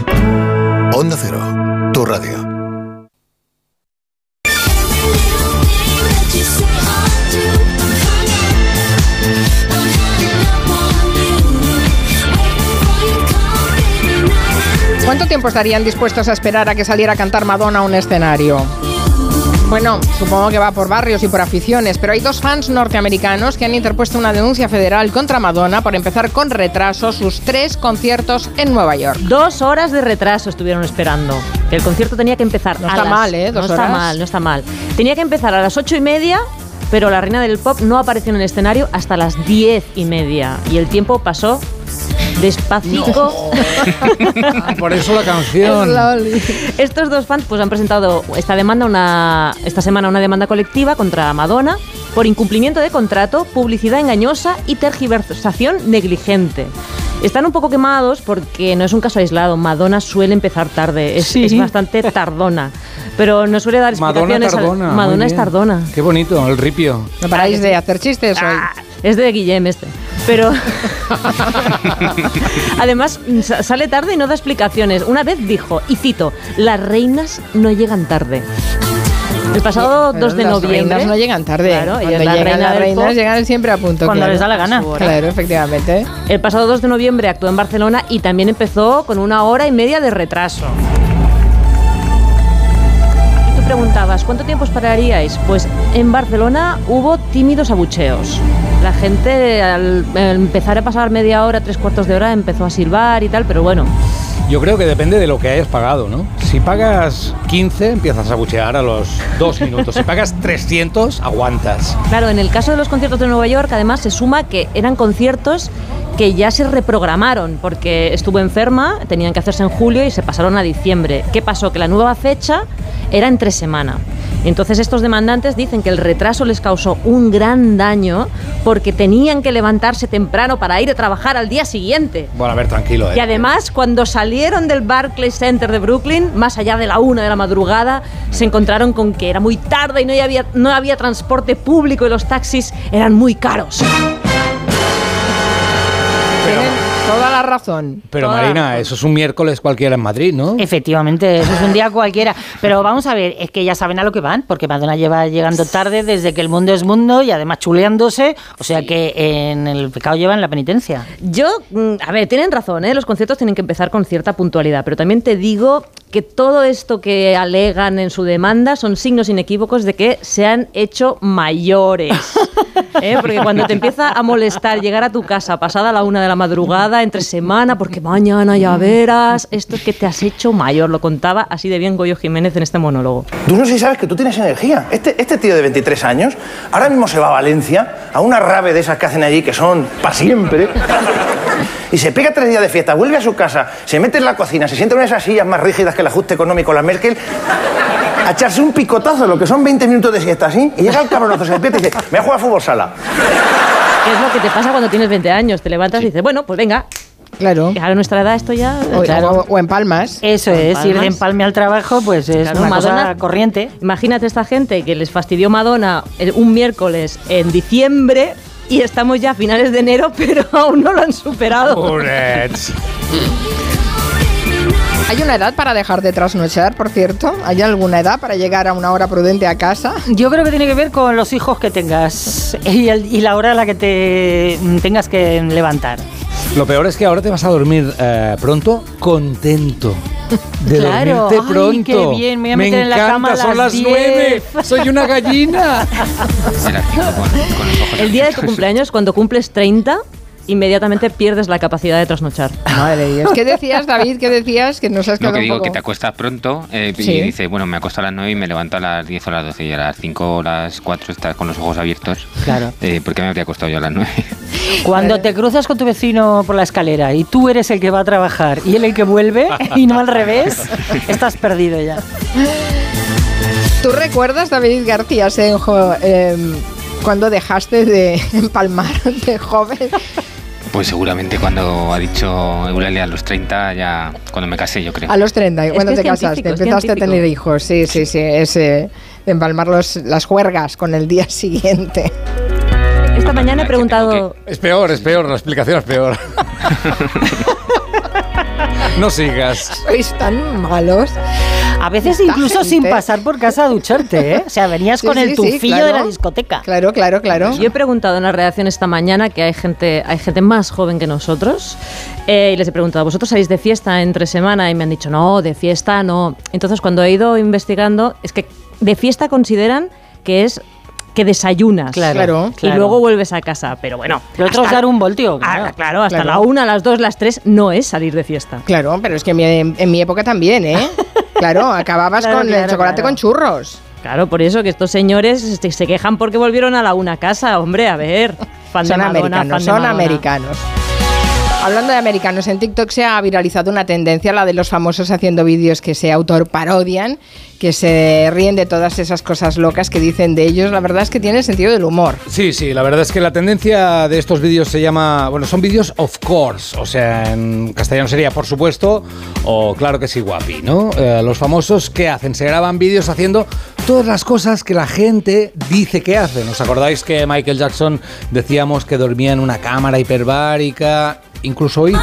[SPEAKER 32] Onda Cero, tu radio.
[SPEAKER 1] ¿Cuánto tiempo estarían dispuestos a esperar a que saliera a cantar Madonna a un escenario? Bueno, supongo que va por barrios y por aficiones, pero hay dos fans norteamericanos que han interpuesto una denuncia federal contra Madonna por empezar con retraso sus tres conciertos en Nueva York.
[SPEAKER 3] Dos horas de retraso estuvieron esperando. El concierto tenía que empezar
[SPEAKER 1] No
[SPEAKER 3] a
[SPEAKER 1] está
[SPEAKER 3] las-
[SPEAKER 1] mal, ¿eh? Dos
[SPEAKER 3] no está mal, no está mal. Tenía que empezar a las ocho y media, pero la reina del pop no apareció en el escenario hasta las diez y media. Y el tiempo pasó despacito.
[SPEAKER 4] Por eso la canción.
[SPEAKER 3] Estos dos fans pues, han presentado esta demanda una, esta semana una demanda colectiva contra Madonna por incumplimiento de contrato, publicidad engañosa y tergiversación negligente. Están un poco quemados porque no es un caso aislado. Madonna suele empezar tarde, es,
[SPEAKER 4] Sí.
[SPEAKER 3] es bastante tardona, pero no suele dar explicaciones.
[SPEAKER 4] Tardona.
[SPEAKER 3] Madonna es tardona.
[SPEAKER 4] Qué bonito, el ripio.
[SPEAKER 1] No paráis de hacer chistes hoy.
[SPEAKER 3] Ah, Es de Guillem este. Pero además sa- sale tarde y no da explicaciones. Una vez dijo, y cito, las reinas no llegan tarde. El pasado
[SPEAKER 1] Pero
[SPEAKER 3] 2 de
[SPEAKER 1] las
[SPEAKER 3] noviembre.
[SPEAKER 1] reinas no llegan tarde.
[SPEAKER 3] Claro,
[SPEAKER 1] Cuando
[SPEAKER 3] es la
[SPEAKER 1] llegan
[SPEAKER 3] reina
[SPEAKER 1] las reinas
[SPEAKER 3] pop.
[SPEAKER 1] llegan siempre a punto.
[SPEAKER 3] Cuando
[SPEAKER 1] claro.
[SPEAKER 3] les da la gana.
[SPEAKER 1] Claro, efectivamente.
[SPEAKER 3] El pasado 2 de noviembre actuó en Barcelona y también empezó con una hora y media de retraso. Y tú preguntabas, ¿cuánto tiempo esperaríais? Pues en Barcelona hubo tímidos abucheos. La gente al empezar a pasar media hora, tres cuartos de hora, empezó a silbar y tal, pero bueno,
[SPEAKER 4] Yo creo que depende de lo que hayas pagado, ¿no? Si pagas 15, empiezas a buchear a los dos minutos. Si pagas 300, aguantas.
[SPEAKER 3] Claro, en el caso de los conciertos de Nueva York, además, se suma que eran conciertos que ya se reprogramaron porque estuvo enferma, tenían que hacerse en julio y se pasaron a diciembre. ¿Qué pasó? Que la nueva fecha era entre semana. Entonces estos demandantes dicen que el retraso les causó un gran daño porque tenían que levantarse temprano para ir a trabajar al día siguiente.
[SPEAKER 4] Bueno, a ver, tranquilo, ¿eh?
[SPEAKER 3] Y además, cuando salieron del Barclays Center de Brooklyn, más allá de la una de la madrugada, se encontraron con que era muy tarde y no había, no había transporte público y los taxis eran muy caros.
[SPEAKER 1] Toda la razón.
[SPEAKER 4] Pero
[SPEAKER 1] Toda
[SPEAKER 4] Marina,
[SPEAKER 1] razón.
[SPEAKER 4] eso es un miércoles cualquiera en Madrid, ¿no?
[SPEAKER 2] Efectivamente, eso es un día cualquiera. Pero vamos a ver, es que ya saben a lo que van, porque Madonna lleva llegando tarde desde que el mundo es mundo y además chuleándose, o sea que en el pecado llevan la penitencia.
[SPEAKER 3] Yo, mm, a ver, tienen razón, ¿eh? los conciertos tienen que empezar con cierta puntualidad, pero también te digo que todo esto que alegan en su demanda son signos inequívocos de que se han hecho mayores. ¿eh? Porque cuando te empieza a molestar llegar a tu casa pasada la una de la madrugada, entre semana, porque mañana ya verás, esto es que te has hecho mayor, lo contaba así de bien Goyo Jiménez en este monólogo.
[SPEAKER 33] Tú no sé si sabes que tú tienes energía. Este, este tío de 23 años ahora mismo se va a Valencia a una rave de esas que hacen allí que son para siempre. Y se pega tres días de fiesta, vuelve a su casa, se mete en la cocina, se sienta en esas sillas más rígidas que el ajuste económico, la Merkel, a echarse un picotazo, lo que son 20 minutos de siesta así, y llega el cabronazo, se despierta y dice, me voy a jugar a fútbol sala.
[SPEAKER 3] ¿Qué es lo que te pasa cuando tienes 20 años? Te levantas y dices, bueno, pues venga.
[SPEAKER 1] Claro.
[SPEAKER 3] A nuestra edad esto ya...
[SPEAKER 1] O, o- o en Palmas.
[SPEAKER 2] Eso
[SPEAKER 3] O en
[SPEAKER 2] es, ir de
[SPEAKER 3] Palmas.
[SPEAKER 2] empalme al trabajo, pues es
[SPEAKER 3] Claro,
[SPEAKER 2] una
[SPEAKER 3] Madonna-
[SPEAKER 2] cosa corriente.
[SPEAKER 3] Imagínate esta gente que les fastidió Madonna un miércoles en diciembre y estamos ya a finales de enero, pero aún no lo han superado.
[SPEAKER 1] ¿Hay una edad para dejar de trasnochar, por cierto? ¿Hay alguna edad para llegar a una hora prudente a casa?
[SPEAKER 2] Yo creo que tiene que ver con los hijos que tengas y, el- y la hora a la que te mm, tengas que levantar.
[SPEAKER 4] Lo peor es que ahora te vas a dormir eh, pronto contento. De
[SPEAKER 2] Claro.
[SPEAKER 4] dormirte
[SPEAKER 2] Ay,
[SPEAKER 4] pronto.
[SPEAKER 2] qué bien, me voy a meter en la
[SPEAKER 4] encanta,
[SPEAKER 2] cama a
[SPEAKER 4] son
[SPEAKER 2] las
[SPEAKER 4] las
[SPEAKER 2] 10.
[SPEAKER 4] nueve. Soy una gallina.
[SPEAKER 3] El día de tu cumpleaños, cuando cumples 30, inmediatamente pierdes la capacidad de trasnochar.
[SPEAKER 1] Madre de Dios. ¿Qué decías, David? ¿Qué decías? Que nos has
[SPEAKER 19] No,
[SPEAKER 1] quedado
[SPEAKER 19] que
[SPEAKER 1] un
[SPEAKER 19] digo
[SPEAKER 1] poco...
[SPEAKER 19] que te acuestas pronto eh,
[SPEAKER 1] Sí.
[SPEAKER 19] y dices, bueno, me acuesto a las 9 y me levanto a las 10 o a las 12 y a las 5 o las 4 estás con los ojos abiertos.
[SPEAKER 2] Claro.
[SPEAKER 19] Eh, ¿Por qué me habría acostado yo a las 9?
[SPEAKER 2] Cuando te cruzas con tu vecino por la escalera y tú eres el que va a trabajar y él el que vuelve y no al revés, estás perdido ya.
[SPEAKER 1] ¿Tú recuerdas, David García Senjo, em, cuando dejaste de empalmar de joven?
[SPEAKER 19] Pues seguramente cuando ha dicho Eulalia a los 30, ya cuando me casé, yo creo.
[SPEAKER 1] A los 30,
[SPEAKER 19] Es
[SPEAKER 1] cuando te casaste,
[SPEAKER 19] científico,
[SPEAKER 1] empezaste a tener hijos. Sí, sí, sí, ese de empalmar los- las juergas con el día siguiente.
[SPEAKER 3] Esta mañana he preguntado...
[SPEAKER 4] Es peor, es peor, la explicación es peor. no sigas.
[SPEAKER 1] Sois tan malos.
[SPEAKER 2] A veces incluso sin pasar por casa a ducharte, ¿eh? O sea, venías
[SPEAKER 1] Sí,
[SPEAKER 2] con
[SPEAKER 1] sí,
[SPEAKER 2] el
[SPEAKER 1] sí,
[SPEAKER 2] tufillo
[SPEAKER 1] claro.
[SPEAKER 2] de la discoteca.
[SPEAKER 1] Claro, claro, claro.
[SPEAKER 3] Yo he preguntado en la redacción esta mañana que hay gente, hay gente más joven que nosotros eh, y les he preguntado, ¿vosotros salís de fiesta entre semana? Y me han dicho, no, de fiesta no. Entonces cuando he ido investigando, es que de fiesta consideran que es que desayunas
[SPEAKER 2] Claro, Claro,
[SPEAKER 3] y luego vuelves a casa. Pero bueno,
[SPEAKER 2] Lo otro es
[SPEAKER 3] hasta-
[SPEAKER 2] dar un voltio.
[SPEAKER 3] Ah, claro, hasta
[SPEAKER 1] Claro.
[SPEAKER 3] la una, las dos, las tres no es salir de fiesta.
[SPEAKER 1] Claro, pero es que en mi, en mi época también, ¿eh? Claro, acababas
[SPEAKER 3] Claro,
[SPEAKER 1] con el chocolate
[SPEAKER 3] claro.
[SPEAKER 1] con churros.
[SPEAKER 3] Claro, por eso que estos señores se quejan porque volvieron a la una casa. Hombre, a ver. Fan de
[SPEAKER 1] son
[SPEAKER 3] Madonna,
[SPEAKER 1] americanos,
[SPEAKER 3] fan de
[SPEAKER 1] son
[SPEAKER 3] Madonna.
[SPEAKER 1] americanos. Hablando de americanos, en TikTok se ha viralizado una tendencia, la de los famosos haciendo vídeos que se autorparodian, que se ríen de todas esas cosas locas que dicen de ellos. La verdad es que tiene sentido del humor.
[SPEAKER 4] Sí, sí, la verdad es que la tendencia de estos vídeos se llama, bueno, son vídeos of course, o sea, en castellano sería por supuesto o claro que sí guapi, ¿no? Eh, los famosos que hacen, se graban vídeos haciendo todas las cosas que la gente dice que hacen. ¿Os acordáis que Michael Jackson decíamos que dormía en una cámara hiperbárica? Incluso hoy...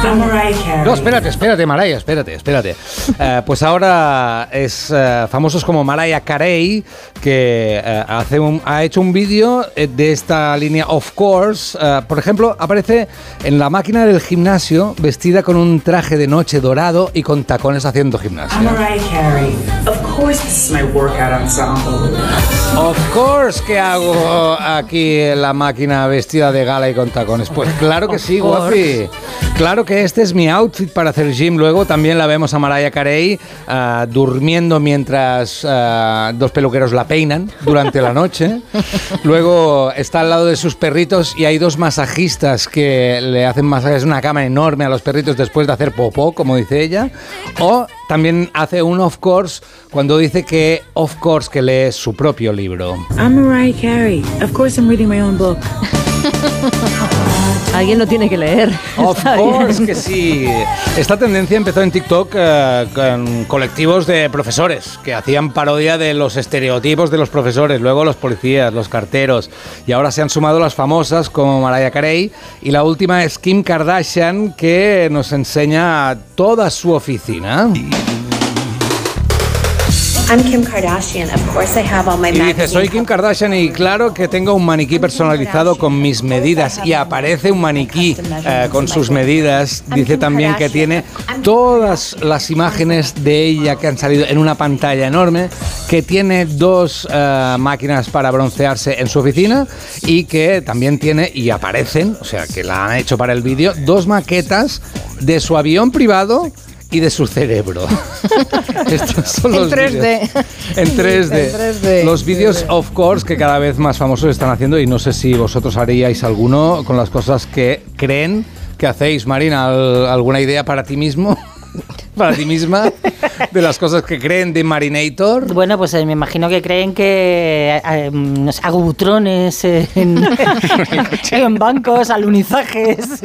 [SPEAKER 4] No, espérate, espérate, Maraya, espérate, espérate. Eh, pues ahora es eh, famosos como Mariah Carey, que eh, hace un- ha hecho un vídeo eh, de esta línea Of Course. Por ejemplo, aparece en la máquina del gimnasio vestida con un traje de noche dorado y con tacones haciendo gimnasia.
[SPEAKER 34] Mariah Carey. Of course, this is my workout ensemble.
[SPEAKER 4] Of course que hago aquí en la máquina vestida de gala y con tacones. Pues claro que sí,
[SPEAKER 34] Of course.
[SPEAKER 4] guapi. Claro que este es mi outfit para hacer gym. Luego también la vemos a Mariah Carey ah, durmiendo mientras ah, dos peluqueros la peinan durante la noche. Luego está al lado de sus perritos y hay dos masajistas que le hacen masajes en una cama enorme a los perritos después de hacer popó, como dice ella. O también hace un of course cuando dice que of course que lee su propio libro.
[SPEAKER 34] I'm Mariah Carey. Of course, I'm reading my own book.
[SPEAKER 3] Alguien lo tiene que leer.
[SPEAKER 4] Of course que sí. Esta tendencia empezó en TikTok eh, con colectivos de profesores que hacían parodia de los estereotipos de los profesores, luego los policías, los carteros, y ahora se han sumado las famosas como Mariah Carey y la última es Kim Kardashian que nos enseña toda su oficina.
[SPEAKER 35] I'm Kim Kardashian. Of course, I have all my
[SPEAKER 4] Y dice, soy Kim Kardashian y claro que tengo un maniquí personalizado con mis medidas y aparece un maniquí eh, con sus medidas. Dice también que tiene todas las imágenes de ella que han salido en una pantalla enorme, que tiene dos eh, máquinas para broncearse en su oficina y que también tiene, y aparecen, o sea que la han hecho para el vídeo, dos maquetas de su avión privado y de su cerebro. Estos son
[SPEAKER 1] En
[SPEAKER 4] los
[SPEAKER 1] 3D.
[SPEAKER 4] vídeos. En 3D.
[SPEAKER 1] En 3D.
[SPEAKER 4] Los vídeos, of course, que cada vez más famosos están haciendo y no sé si vosotros haríais alguno con las cosas que creen que hacéis. Marina, ¿al- ¿alguna idea para ti mismo? ¿Para ti misma? De las cosas que creen de Marinator.
[SPEAKER 2] Bueno, pues eh, me imagino que creen que eh, no sé, hago butrones eh, en, en bancos, alunizajes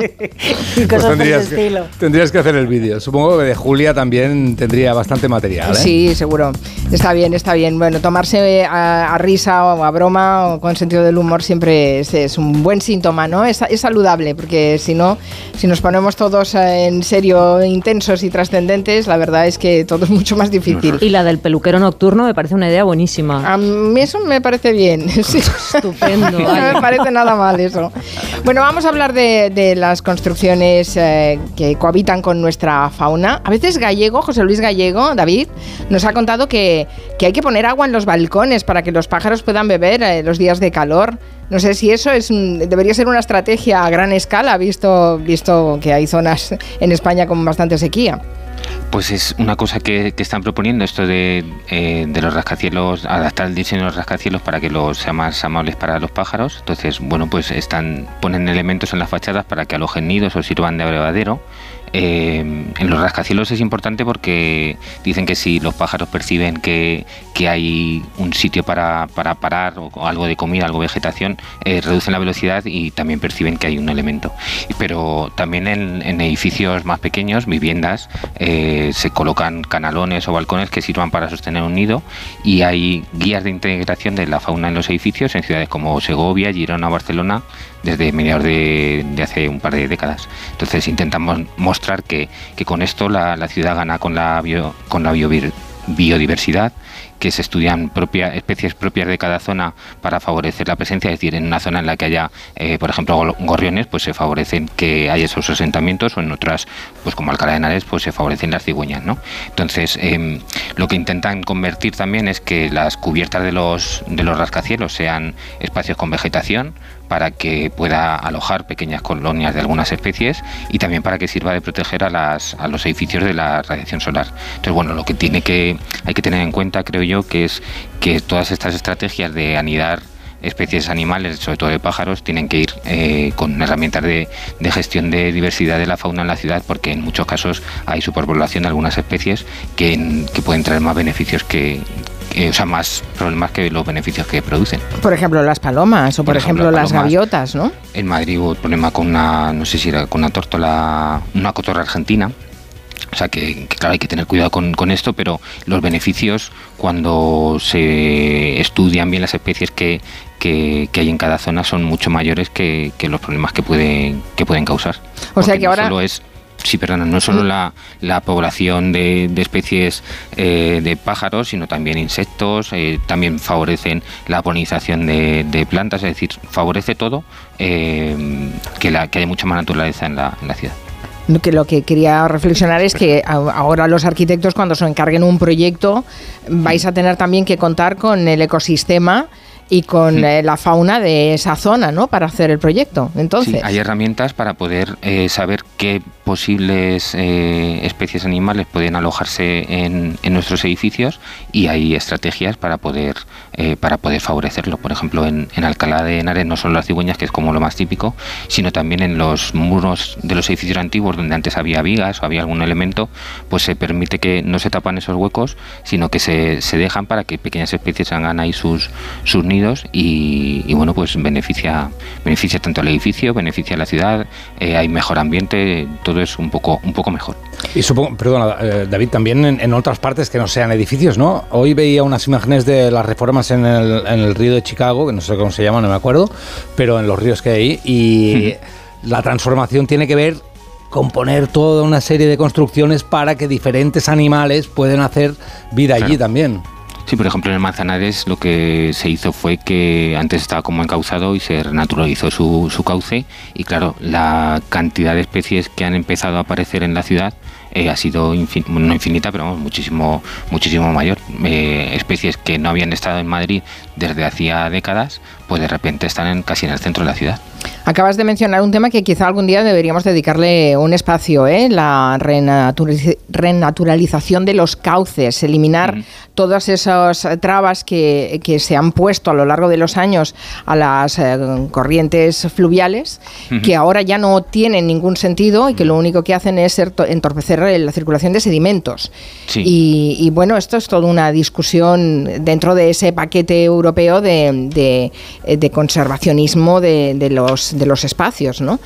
[SPEAKER 2] y cosas por ese
[SPEAKER 4] Pues que,
[SPEAKER 2] estilo.
[SPEAKER 4] tendrías que hacer el vídeo. Supongo que de Julia también tendría bastante material. ¿eh?
[SPEAKER 1] Sí, seguro. Está bien, está bien. Bueno, tomarse a, a risa o a broma o con sentido del humor siempre es, es un buen síntoma, ¿no? Es, es saludable, porque si no, si nos ponemos todos eh, en serio, intensos y trascendentes, la verdad es que todo es mucho más difícil.
[SPEAKER 3] Y la del peluquero nocturno me parece una idea buenísima.
[SPEAKER 1] A mí eso me parece bien. Sí.
[SPEAKER 3] Estupendo.
[SPEAKER 1] no me parece nada mal eso. Bueno, vamos a hablar de, de las construcciones eh, que cohabitan con nuestra fauna. A veces Gallego, José Luis Gallego, David, nos ha contado que, que hay que poner agua en los balcones para que los pájaros puedan beber eh, los días de calor. No sé si eso es debería ser una estrategia a gran escala, visto, visto que hay zonas en España con bastante sequía.
[SPEAKER 19] Pues es una cosa que, que están proponiendo, esto de, eh, de los rascacielos, adaptar el diseño de los rascacielos para que los sea más amables para los pájaros. Entonces, bueno, pues están ponen elementos en las fachadas para que alojen nidos o sirvan de abrevadero. Eh, en los rascacielos es importante porque dicen que si los pájaros perciben que, hay un sitio para, para parar o, algo de comida, algo de vegetación, eh, reducen la velocidad y también perciben que hay un elemento. Pero también en, en edificios más pequeños, viviendas, eh, se colocan canalones o balcones que sirvan para sostener un nido y hay guías de integración de la fauna en los edificios en ciudades como Segovia, Girona, Barcelona, desde mediados de, de hace un par de décadas. Entonces intentamos mostrar que, que con esto la, la ciudad gana con la, bio- con la biodiversidad, que se estudian propia- especies propias de cada zona para favorecer la presencia, es decir, en una zona en la que haya, eh, por ejemplo, gorriones, pues se favorecen que haya esos asentamientos, o en otras, pues como Alcalá de Henares, pues se favorecen las cigüeñas, ¿no? Entonces, em, lo que intentan convertir también es que las cubiertas de los, de los rascacielos sean espacios con vegetación, para que pueda alojar pequeñas colonias de algunas especies y también para que sirva de proteger a, las, a los edificios de la radiación solar. Entonces, bueno, lo que tiene que hay que tener en cuenta, creo yo, que es que todas estas estrategias de anidar especies animales, sobre todo de pájaros, tienen que ir eh, con herramientas de, de gestión de diversidad de la fauna en la ciudad, porque en muchos casos hay superpoblación de algunas especies que, en- que pueden traer más beneficios que, que- o sea, más problemas que los beneficios que producen.
[SPEAKER 1] Por ejemplo, las palomas o por,
[SPEAKER 19] Por
[SPEAKER 1] ejemplo,
[SPEAKER 19] ejemplo,
[SPEAKER 1] las
[SPEAKER 19] palomas.
[SPEAKER 1] gaviotas, ¿no?
[SPEAKER 19] En Madrid hubo problema con una, no sé si era con una tórtola, una cotorra argentina. O sea que, que, claro, hay que tener cuidado con, con esto, pero los beneficios cuando se estudian bien las especies que, que, que hay en cada zona son mucho mayores que, que los problemas que pueden, que pueden causar.
[SPEAKER 1] O sea que
[SPEAKER 19] no
[SPEAKER 1] ahora-
[SPEAKER 19] solo es Sí, perdona, no solo la, la población de, de especies eh, de pájaros, sino también insectos, eh, también favorecen la polinización de, de plantas, es decir, favorece todo eh, que, la, que haya mucha más naturaleza en la, en la ciudad.
[SPEAKER 1] Que, lo que quería reflexionar es que ahora los arquitectos cuando se encarguen un proyecto vais a tener también que contar con el ecosistema y con eh, la fauna de esa zona, ¿no? Para hacer el proyecto. Entonces,
[SPEAKER 19] Sí, hay herramientas para poder eh, saber qué posibles eh, especies animales pueden alojarse en, en, nuestros edificios y hay estrategias para poder eh, para poder favorecerlo. Por ejemplo, en, Alcalá de Henares no solo las cigüeñas, que es como lo más típico, sino también en los muros de los edificios antiguos donde antes había vigas o había algún elemento, pues se permite que no se tapan esos huecos, sino que se, se dejan para que pequeñas especies hagan ahí sus, sus nidos y, bueno, pues beneficia, beneficia tanto al edificio, beneficia a la ciudad, eh, hay mejor ambiente, todo es un poco, un poco mejor.
[SPEAKER 4] Y supongo, perdona, eh, David, también en, otras partes que no sean edificios, ¿no? Hoy veía unas imágenes de las reformas en el, en el río de Chicago, que no sé cómo se llama, no me acuerdo, pero en los ríos que hay, y la transformación tiene que ver con poner toda una serie de construcciones para que diferentes animales puedan hacer vida allí también.
[SPEAKER 19] Sí, por ejemplo, en el Manzanares lo que se hizo fue que antes estaba como encauzado y se renaturalizó su, su cauce y claro, la cantidad de especies que han empezado a aparecer en la ciudad eh, ha sido infin no infinita, pero vamos, muchísimo, muchísimo mayor. Eh, especies que no habían estado en Madrid desde hacía décadas, pues de repente están en, casi en el centro de la ciudad.
[SPEAKER 1] Acabas de mencionar un tema que quizá algún día deberíamos dedicarle un espacio, ¿eh? la renaturaliz renaturalización de los cauces, eliminar todas esas trabas que, que, se han puesto a lo largo de los años a las eh, corrientes fluviales, que ahora ya no tienen ningún sentido y que lo único que hacen es entorpecer la circulación de sedimentos.
[SPEAKER 19] Sí.
[SPEAKER 1] Y, y, bueno, esto es toda una discusión dentro de ese paquete europeo de, de, de conservacionismo de, de los de los espacios, ¿no?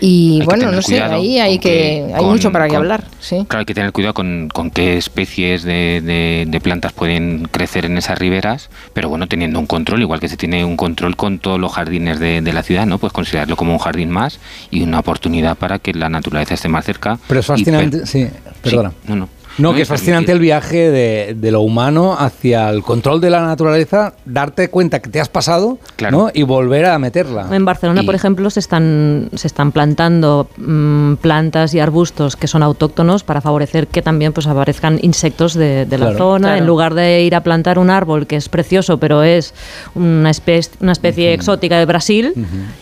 [SPEAKER 1] Y
[SPEAKER 19] hay
[SPEAKER 1] bueno, no sé, ahí hay que, que hay
[SPEAKER 19] con,
[SPEAKER 1] mucho para
[SPEAKER 19] con,
[SPEAKER 1] hablar. Sí.
[SPEAKER 19] Claro, hay que tener cuidado con, con qué especies de, de, de, plantas pueden crecer en esas riberas, pero bueno, teniendo un control, igual que se tiene un control con todos los jardines de, de la ciudad, ¿no? Pues considerarlo como un jardín más y una oportunidad para que la naturaleza esté más cerca.
[SPEAKER 4] Pero es fascinante, sí, perdona.
[SPEAKER 19] Sí, no, no.
[SPEAKER 4] No, que es fascinante el viaje de, de, lo humano hacia el control de la naturaleza, darte cuenta que te has pasado
[SPEAKER 19] claro.
[SPEAKER 4] ¿no? y volver a meterla.
[SPEAKER 3] En Barcelona,
[SPEAKER 19] Y-
[SPEAKER 3] por ejemplo, se están, se están plantando mm, plantas y arbustos que son autóctonos para favorecer que también pues, aparezcan insectos de, de la
[SPEAKER 4] Claro.
[SPEAKER 3] zona.
[SPEAKER 1] Claro.
[SPEAKER 3] En lugar de ir a plantar un árbol que es precioso, pero es una especie, una especie exótica de Brasil,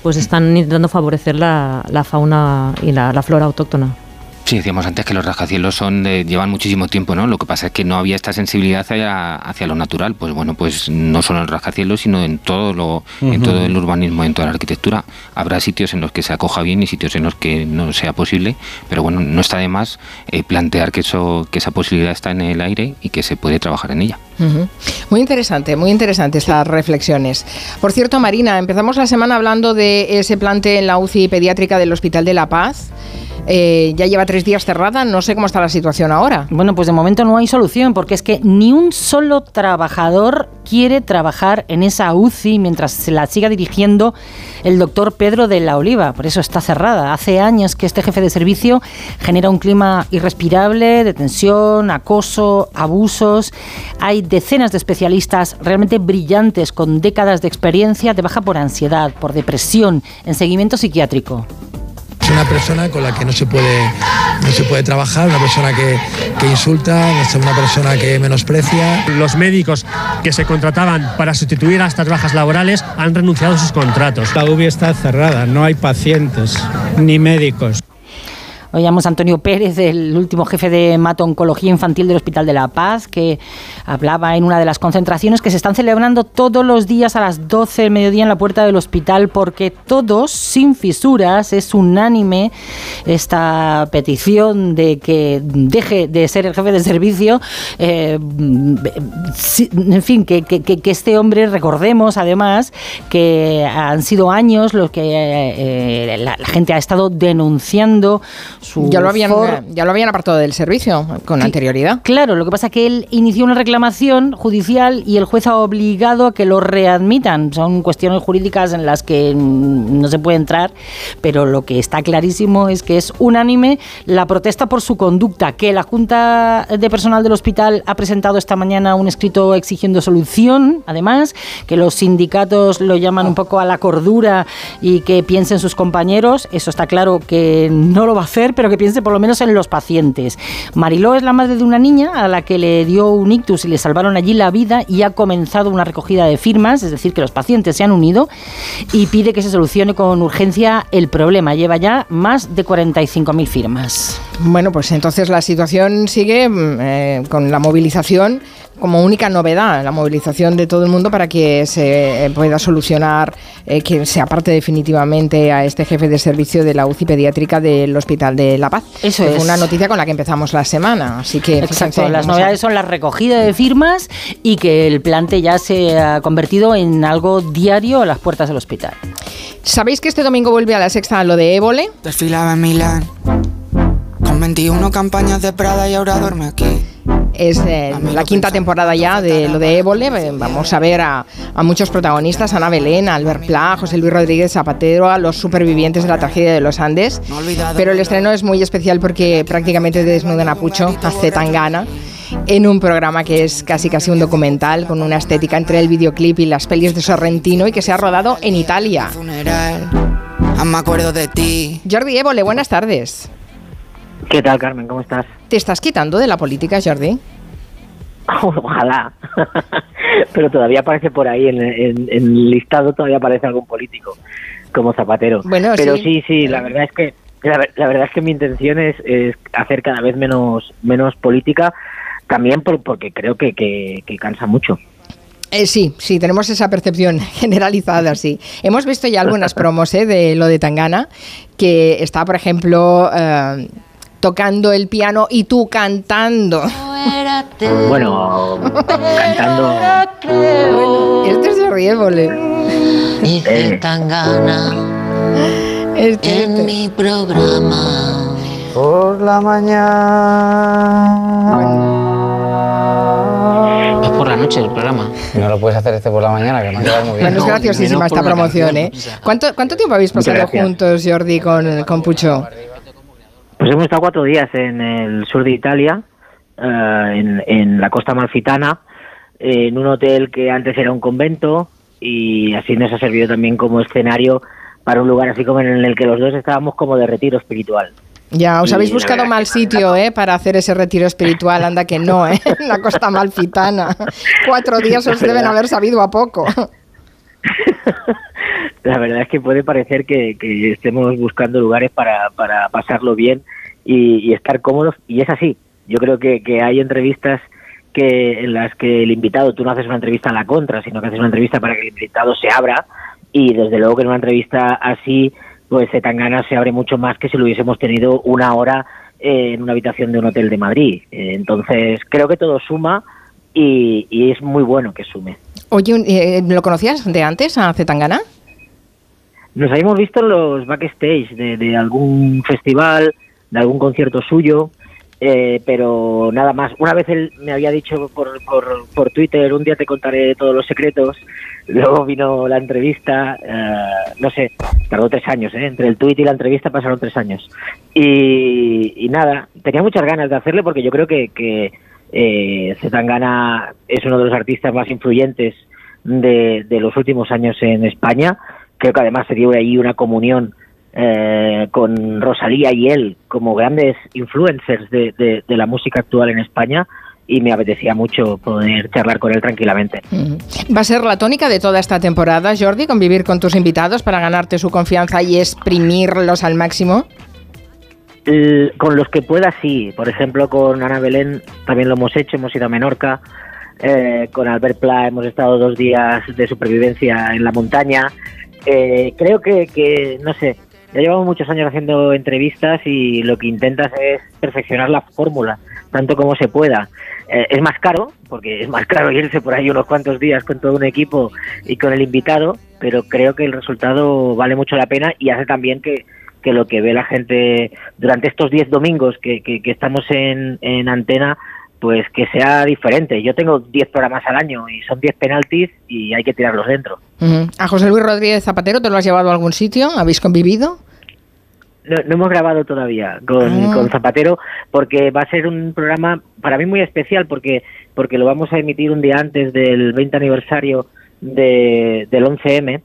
[SPEAKER 3] pues están intentando favorecer la, la fauna y la, la flora autóctona.
[SPEAKER 19] Sí, decíamos antes que los rascacielos son de- llevan muchísimo tiempo, ¿no? Lo que pasa es que no había esta sensibilidad hacia, hacia lo natural. Pues bueno, pues no solo en el rascacielos, sino en todo lo, en todo el urbanismo, en toda la arquitectura. Habrá sitios en los que se acoja bien y sitios en los que no sea posible, pero bueno, no está de más eh, plantear que eso, que esa posibilidad está en el aire y que se puede trabajar en ella.
[SPEAKER 1] Muy interesante, muy interesante estas reflexiones. Por cierto, Marina, empezamos la semana hablando de ese plante en la UCI pediátrica del Hospital de la Paz. Eh, ya lleva tres días cerrada, no sé cómo está la situación ahora.
[SPEAKER 2] Bueno, pues de momento no hay solución, porque es que ni un solo trabajador quiere trabajar en esa UCI mientras se la siga dirigiendo el doctor Pedro de la Oliva. Por eso está cerrada. Hace años que este jefe de servicio genera un clima irrespirable de tensión, acoso, abusos. Hay decenas de especialistas realmente brillantes con décadas de experiencia de baja por ansiedad, por depresión, en seguimiento psiquiátrico.
[SPEAKER 36] Es una persona con la que no se puede, no se puede trabajar, una persona que, que insulta, es una persona que menosprecia.
[SPEAKER 37] Los médicos que se contrataban para sustituir a estas bajas laborales han renunciado a sus contratos.
[SPEAKER 36] La UBI está cerrada, no hay pacientes ni médicos.
[SPEAKER 2] Oíamos a Antonio Pérez, el último jefe de hemato-oncología infantil del Hospital de la Paz, que hablaba en una de las concentraciones que se están celebrando todos los días a las 12 del mediodía en la puerta del hospital, porque todos, sin fisuras, es unánime esta petición de que deje de ser el jefe de servicio. Eh, en fin, que, este hombre, recordemos además que han sido años los que eh, la, la gente ha estado denunciando su
[SPEAKER 1] ya lo habían
[SPEAKER 2] for...
[SPEAKER 1] ya lo habían apartado del servicio con
[SPEAKER 2] sí,
[SPEAKER 1] anterioridad.
[SPEAKER 2] Claro, lo que pasa es que él inició una reclamación judicial y el juez ha obligado a que lo readmitan. Son cuestiones jurídicas en las que no se puede entrar, pero lo que está clarísimo es que es unánime la protesta por su conducta, que la Junta de Personal del hospital ha presentado esta mañana un escrito exigiendo solución, además, que los sindicatos lo llaman un poco a la cordura y que piensen sus compañeros. Eso está claro que no lo va a hacer pero que piense por lo menos en los pacientes. Mariló es la madre de una niña a la que le dio un ictus y le salvaron allí la vida y ha comenzado una recogida de firmas, es decir, que los pacientes se han unido y pide que se solucione con urgencia el problema. Lleva ya más de 45.000 firmas.
[SPEAKER 1] Bueno, pues entonces la situación sigue mm, eh, con la movilización como única novedad, la movilización de todo el mundo para que se eh, pueda solucionar, eh, que se aparte definitivamente a este jefe de servicio de la UCI pediátrica del Hospital de La Paz.
[SPEAKER 2] Eso
[SPEAKER 1] Que
[SPEAKER 2] es.
[SPEAKER 1] Fue una noticia con la que empezamos la semana, así que
[SPEAKER 2] Exacto,
[SPEAKER 1] fíjense,
[SPEAKER 2] las novedades son la recogida de firmas y que el plante ya se ha convertido en algo diario a las puertas del hospital.
[SPEAKER 1] ¿Sabéis que este domingo vuelve a la sexta lo de Évole?
[SPEAKER 38] Desfilaba en Milán con 21 campañas de Prada y ahora duerme aquí.
[SPEAKER 1] Es eh, la quinta temporada ya de lo de Évole. Eh, Vamos a ver a, a muchos protagonistas, Ana Belén, a Albert Pla, José Luis Rodríguez Zapatero, a los supervivientes de la tragedia de los Andes. Pero el estreno es muy especial porque prácticamente desnudan a Pucho, a Zetangana, en un programa que es casi casi un documental con una estética entre el videoclip y las pelis de Sorrentino y que se ha rodado en Italia.
[SPEAKER 38] Funeral, aún me acuerdo de ti.
[SPEAKER 1] Jordi Évole, buenas tardes.
[SPEAKER 39] ¿Qué tal, Carmen? ¿Cómo estás?
[SPEAKER 1] ¿Te estás quitando de la política, Jordi?
[SPEAKER 39] Ojalá. Pero todavía aparece por ahí, en, en- en el listado todavía aparece algún político como Zapatero.
[SPEAKER 1] Bueno,
[SPEAKER 39] Pero
[SPEAKER 1] sí.
[SPEAKER 39] sí, sí, la verdad es que la, ver- la verdad es que mi intención es, es hacer cada vez menos menos política, también por- porque creo que, que, que cansa mucho.
[SPEAKER 1] Eh, sí, sí, tenemos esa percepción generalizada, sí. Hemos visto ya algunas promos eh, de lo de Tangana, que está, por ejemplo, eh, tocando el piano y tú cantando.
[SPEAKER 39] Bueno, cantando.
[SPEAKER 1] Bueno, este se ríe, Évole.
[SPEAKER 39] Eh,
[SPEAKER 40] Tangana
[SPEAKER 1] Este,
[SPEAKER 40] en mi programa.
[SPEAKER 39] Por la mañana.
[SPEAKER 40] Es por la noche el programa.
[SPEAKER 41] No lo puedes hacer este por la mañana, que me ha quedado muy bien.
[SPEAKER 1] Bueno, es graciosísima esta promoción, ¿eh? ¿Cuánto, ¿Cuánto tiempo habéis pasado juntos, Jordi, con, con Pucho?
[SPEAKER 39] Pues hemos estado cuatro días en el sur de Italia, eh, en, en la costa malfitana, en un hotel que antes era un convento y así nos ha servido también como escenario para un lugar así como en el que los dos estábamos como de retiro espiritual.
[SPEAKER 1] Ya, os habéis buscado mal sitio, ¿eh? Para hacer ese retiro espiritual, anda que no, ¿eh? En la costa malfitana. Cuatro días os deben haber sabido a poco.
[SPEAKER 39] La verdad es que puede parecer que, estemos buscando lugares para, para pasarlo bien y, estar cómodos, y es así. Yo creo que, hay entrevistas que en las que el invitado, tú no haces una entrevista a la contra, sino que haces una entrevista para que el invitado se abra, y desde luego que en una entrevista así, pues Zetangana se abre mucho más que si lo hubiésemos tenido una hora eh, en una habitación de un hotel de Madrid. Eh, Entonces, creo que todo suma y es muy bueno que sume.
[SPEAKER 1] Oye, un- eh, ¿lo conocías de antes a Zetangana?
[SPEAKER 39] Nos habíamos visto en los backstage de, de algún festival, de algún concierto suyo, eh, pero nada más. Una vez él me había dicho por, por, por Twitter, un día te contaré todos los secretos. Luego vino la entrevista, eh, no sé, tardó tres años, ¿eh? entre el tweet y la entrevista pasaron tres años. Y, y nada, tenía muchas ganas de hacerle porque yo creo que, que eh, Zetangana es uno de los artistas más influyentes de, los últimos años en España. Creo que además se dio ahí una comunión eh, con Rosalía y él como grandes influencers de, de- de la música actual en España y me apetecía mucho poder charlar con él tranquilamente.
[SPEAKER 1] ¿Va a ser la tónica de toda esta temporada, Jordi, convivir con tus invitados para ganarte su confianza y exprimirlos al máximo?
[SPEAKER 39] L- con los que pueda, sí. Por ejemplo, con Ana Belén también lo hemos hecho, hemos ido a Menorca. Eh, con Albert Pla hemos estado dos días de supervivencia en la montaña. Eh, creo que, que, no sé, ya llevamos muchos años haciendo entrevistas y lo que intentas es perfeccionar la fórmula, tanto como se pueda. Eh, es más caro, porque es más caro irse por ahí unos cuantos días con todo un equipo y con el invitado, pero creo que el resultado vale mucho la pena y hace también que, que lo que ve la gente durante estos 10 domingos que, que- que estamos en, en antena, pues que sea diferente. Yo tengo 10 programas al año y son 10 penaltis y hay que tirarlos dentro.
[SPEAKER 1] ¿A José Luis Rodríguez Zapatero te lo has llevado a algún sitio? ¿Habéis convivido?
[SPEAKER 39] No, no hemos grabado todavía con,
[SPEAKER 1] Ah.
[SPEAKER 39] con Zapatero porque va a ser un programa para mí muy especial porque porque lo vamos a emitir un día antes del 20 aniversario de, del 11M.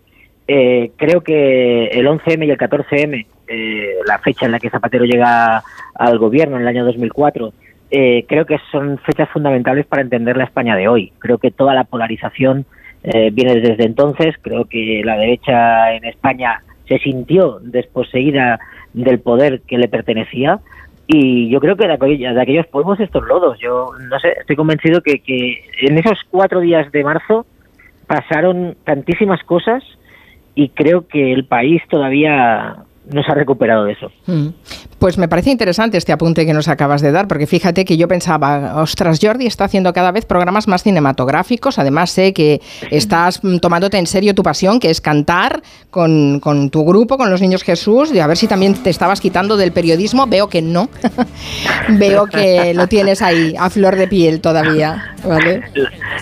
[SPEAKER 39] Eh, creo que el 11M y el 14M eh, la fecha en la que Zapatero llega al gobierno, en el año 2004, eh, creo que son fechas fundamentales para entender la España de hoy. Creo que toda la polarización eh, viene desde entonces. Creo que la derecha en España se sintió desposeída del poder que le pertenecía. Y yo creo que de, aquell- de aquellos polvos estos lodos. Yo no sé, estoy convencido que, que en esos cuatro días de marzo pasaron tantísimas cosas y creo que el país todavía no se ha recuperado de eso.
[SPEAKER 1] Mm. Pues me parece interesante este apunte que nos acabas de dar, porque fíjate que yo pensaba, ostras, Jordi está haciendo cada vez programas más cinematográficos, además sé que estás mm, tomándote en serio tu pasión, que es cantar con, con tu grupo, con los Niños Jesús, y a ver si también te estabas quitando del periodismo, veo que no, veo que lo tienes ahí a flor de piel todavía, ¿vale?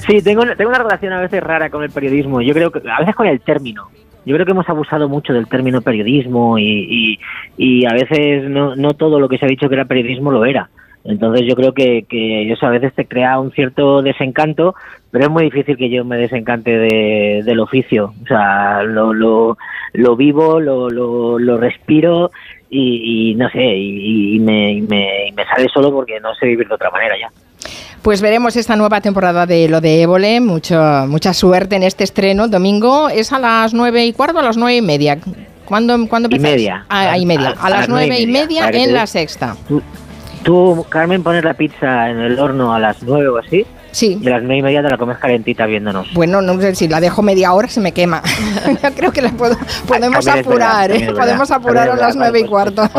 [SPEAKER 39] Sí, tengo, tengo una relación a veces rara con el periodismo. Yo creo que a veces con el término. Yo creo que hemos abusado mucho del término periodismo y, y, a veces no, no todo lo que se ha dicho que era periodismo lo era. Entonces yo creo que, que eso a veces te crea un cierto desencanto, pero es muy difícil que yo me desencante de- del oficio. O sea, lo, lo, lo vivo, lo, lo, lo respiro y, y no sé, y, y me, y me, y me sale solo porque no sé vivir de otra manera ya.
[SPEAKER 1] Pues veremos esta nueva temporada de lo de Évole. Mucho, mucha suerte en este estreno. Domingo es a las nueve y cuarto, a las nueve y media. ¿Cuándo, ¿cuándo
[SPEAKER 39] Y media.
[SPEAKER 1] Ah, y media. A, las nueve y media en la sexta.
[SPEAKER 39] Tú, Carmen, pones la pizza en el horno a las nueve o así.
[SPEAKER 1] Sí.
[SPEAKER 39] Y a las nueve y media te la comes calentita viéndonos.
[SPEAKER 1] Bueno, no sé si la dejo media hora se me quema. Yo creo que la puedo- podemos
[SPEAKER 39] es
[SPEAKER 1] apurar,
[SPEAKER 39] verdad,
[SPEAKER 1] ¿eh?
[SPEAKER 39] verdad,
[SPEAKER 1] Podemos apurar a las nueve y
[SPEAKER 39] pues,
[SPEAKER 1] cuarto.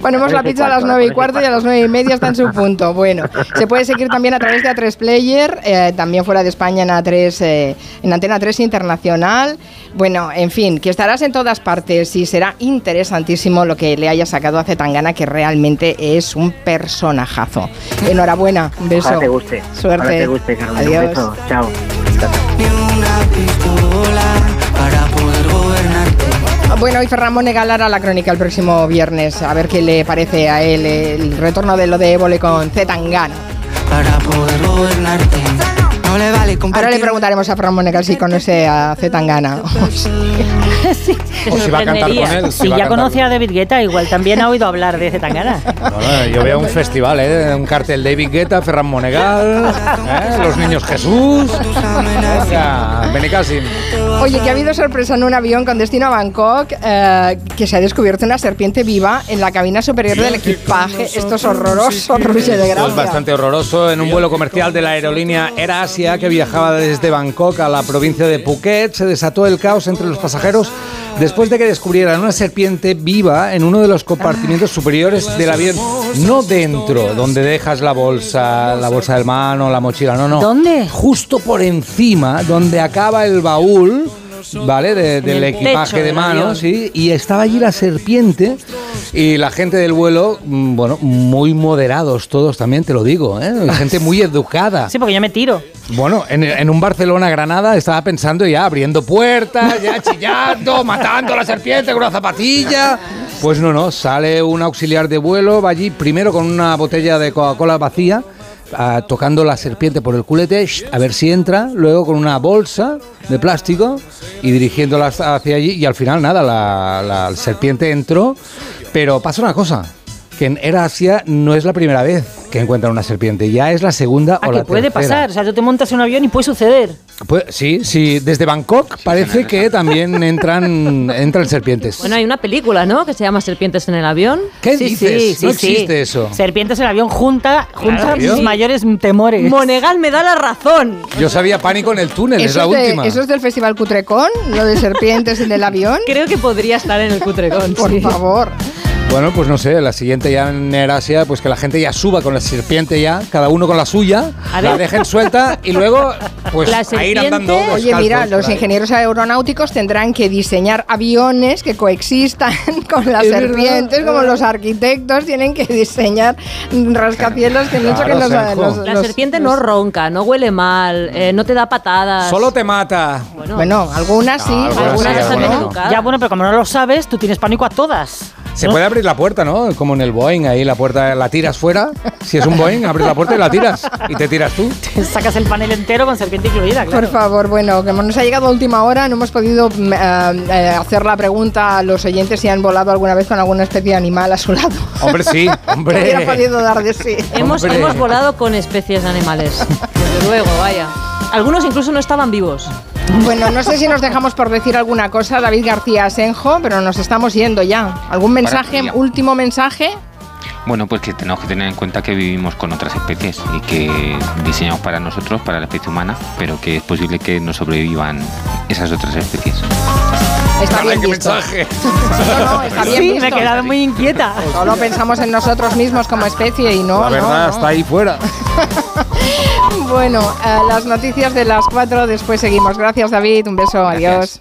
[SPEAKER 1] Ponemos
[SPEAKER 39] pones
[SPEAKER 1] la
[SPEAKER 39] el
[SPEAKER 1] pizza a las nueve y cuarto y a las nueve y media está en su punto. Bueno, se puede seguir también a través de A3 Player, eh, también fuera de España en A3, eh, en Antena 3 Internacional. Bueno, en fin, que estarás en todas partes y será interesantísimo lo que le haya sacado a Zetangana, que realmente es un personajazo. Enhorabuena, un beso.
[SPEAKER 39] Ojalá te guste.
[SPEAKER 1] Suerte.
[SPEAKER 39] Ojalá te guste, Carmen.
[SPEAKER 1] Adiós.
[SPEAKER 39] Un beso. Chao.
[SPEAKER 38] para poder gobernarte.
[SPEAKER 1] Bueno, y Ferran Monegal hará la crónica el próximo viernes, a ver qué le parece a él el retorno de lo de Évole con Zetangana.
[SPEAKER 38] Para poder gobernarte. No le vale
[SPEAKER 1] Ahora le preguntaremos a Ferran Monegal si conoce a Zetangana.
[SPEAKER 4] O si va a cantar con él.
[SPEAKER 2] Si
[SPEAKER 4] a
[SPEAKER 2] ya conoce a David Guetta, igual también ha oído hablar de Zetangana.
[SPEAKER 4] Bueno, yo veo un festival, ¿eh? Un cartel David Guetta, Ferran Monegal, ¿eh? Los Niños Jesús. Venga, Benicassim.
[SPEAKER 1] Oye, que ha habido sorpresa en un avión con destino a Bangkok, eh, que se ha descubierto una serpiente viva en la cabina superior del equipaje. Esto es horroroso, Ruiz de
[SPEAKER 4] Esto es
[SPEAKER 1] Gracia.
[SPEAKER 4] bastante horroroso. En un vuelo comercial de la aerolínea Air Asia que viajaba desde Bangkok a la provincia de Phuket, se desató el caos entre los pasajeros después de que descubrieran una serpiente viva en uno de los compartimientos superiores del avión. No dentro, donde dejas la bolsa, la bolsa del mano, la mochila, no, no.
[SPEAKER 2] ¿Dónde?
[SPEAKER 4] Justo por encima, donde acaba el baúl. ¿Vale? De- del
[SPEAKER 2] el
[SPEAKER 4] equipaje de mano, sí. Y estaba allí la serpiente y la gente del vuelo, mm, bueno, muy moderados todos también, te lo digo, ¿eh? Gente muy educada.
[SPEAKER 2] Sí, porque yo me tiro.
[SPEAKER 4] Bueno, en, en un Barcelona-Granada estaba pensando ya abriendo puertas, ya chillando, matando a la serpiente con una zapatilla. Pues no, no, sale un auxiliar de vuelo, va allí primero con una botella de Coca-Cola vacía, ah, tocando la serpiente por el culete, a ver si entra, luego con una bolsa de plástico y dirigiéndola hacia allí y al final nada, la, la serpiente entró, pero pasa una cosa. Que en Air Asia no es la primera vez que encuentran una serpiente, ya es la segunda
[SPEAKER 2] Ah,
[SPEAKER 4] o la
[SPEAKER 2] que puede
[SPEAKER 4] tercera.
[SPEAKER 2] pasar. O sea, tú te montas en un avión y puede suceder.
[SPEAKER 4] Pues, sí, sí, desde Bangkok parece que también entran, entran serpientes.
[SPEAKER 3] Bueno, hay una película, ¿no? Que se llama Serpientes en el avión.
[SPEAKER 4] ¿Qué
[SPEAKER 2] Sí,
[SPEAKER 4] dices?
[SPEAKER 2] sí, sí,
[SPEAKER 4] no
[SPEAKER 2] sí.
[SPEAKER 4] existe eso.
[SPEAKER 2] Serpientes en el avión junta, junta mis mayores temores.
[SPEAKER 3] Monegal me da la razón.
[SPEAKER 4] Yo sabía pánico en el túnel, es
[SPEAKER 1] ¿Eso
[SPEAKER 4] la
[SPEAKER 1] de-
[SPEAKER 4] última.
[SPEAKER 1] ¿Eso es del Festival Cutrecón? ¿Lo de serpientes en el avión?
[SPEAKER 3] Creo que podría estar en el Cutrecón.
[SPEAKER 1] Por
[SPEAKER 3] sí.
[SPEAKER 1] favor.
[SPEAKER 4] Bueno, pues no sé, la siguiente ya en Air Asia, pues que la gente ya suba con la serpiente ya, cada uno con la suya,
[SPEAKER 3] A
[SPEAKER 4] la
[SPEAKER 3] ver.
[SPEAKER 4] dejen suelta y luego pues
[SPEAKER 3] La
[SPEAKER 4] a ir andando
[SPEAKER 1] Oye, mira, los ingenieros aeronáuticos tendrán que diseñar aviones que coexistan con las
[SPEAKER 4] Es
[SPEAKER 1] serpientes,
[SPEAKER 4] verdad.
[SPEAKER 1] como los arquitectos tienen que diseñar rascacielos que mucho
[SPEAKER 4] Claro,
[SPEAKER 1] que los,
[SPEAKER 3] La serpiente
[SPEAKER 1] los-
[SPEAKER 3] no ronca, no huele mal, eh, no te da patadas.
[SPEAKER 4] Solo te mata.
[SPEAKER 3] Bueno,
[SPEAKER 1] Bueno, algunas sí,
[SPEAKER 4] No, algunas
[SPEAKER 3] algunas
[SPEAKER 4] sí,
[SPEAKER 3] están
[SPEAKER 4] algunas
[SPEAKER 3] educadas.
[SPEAKER 2] Ya, bueno, pero como no lo sabes, tú tienes pánico a todas.
[SPEAKER 4] Se puede abrir la puerta, ¿no? Como en el Boeing, ahí la puerta la tiras fuera. Si es un Boeing, abres la puerta y la tiras. Y te tiras tú.
[SPEAKER 2] Sacas el panel entero con serpiente incluida, claro.
[SPEAKER 1] Por favor, bueno, como nos ha llegado a última hora, no hemos podido eh, eh, hacer la pregunta a los oyentes si han volado alguna vez con alguna especie de animal a su lado.
[SPEAKER 4] Hombre, sí,
[SPEAKER 1] Que
[SPEAKER 4] hombre.
[SPEAKER 1] hubiera podido dar de sí.
[SPEAKER 3] Hemos,
[SPEAKER 4] Hombre.
[SPEAKER 3] hemos volado con especies de animales. Desde luego, vaya. Algunos incluso no estaban vivos.
[SPEAKER 1] Bueno, no sé si nos dejamos por decir alguna cosa, David García Asenjo, pero nos estamos yendo ya. ¿Algún mensaje, último mensaje?
[SPEAKER 19] Bueno, pues que tenemos que tener en cuenta que vivimos con otras especies y que diseñamos para nosotros, para la especie humana, pero que es posible que no sobrevivan esas otras especies.
[SPEAKER 1] Está bien
[SPEAKER 4] qué
[SPEAKER 1] visto.
[SPEAKER 4] mensaje!
[SPEAKER 1] No, no, está bien
[SPEAKER 2] Sí,
[SPEAKER 1] visto.
[SPEAKER 2] me he quedado muy inquieta.
[SPEAKER 1] Solo pensamos en nosotros mismos como especie y no,
[SPEAKER 4] La verdad
[SPEAKER 1] no.
[SPEAKER 4] está ahí fuera.
[SPEAKER 1] Bueno, eh, las noticias de las cuatro, después seguimos. Gracias, David. Un beso, adiós.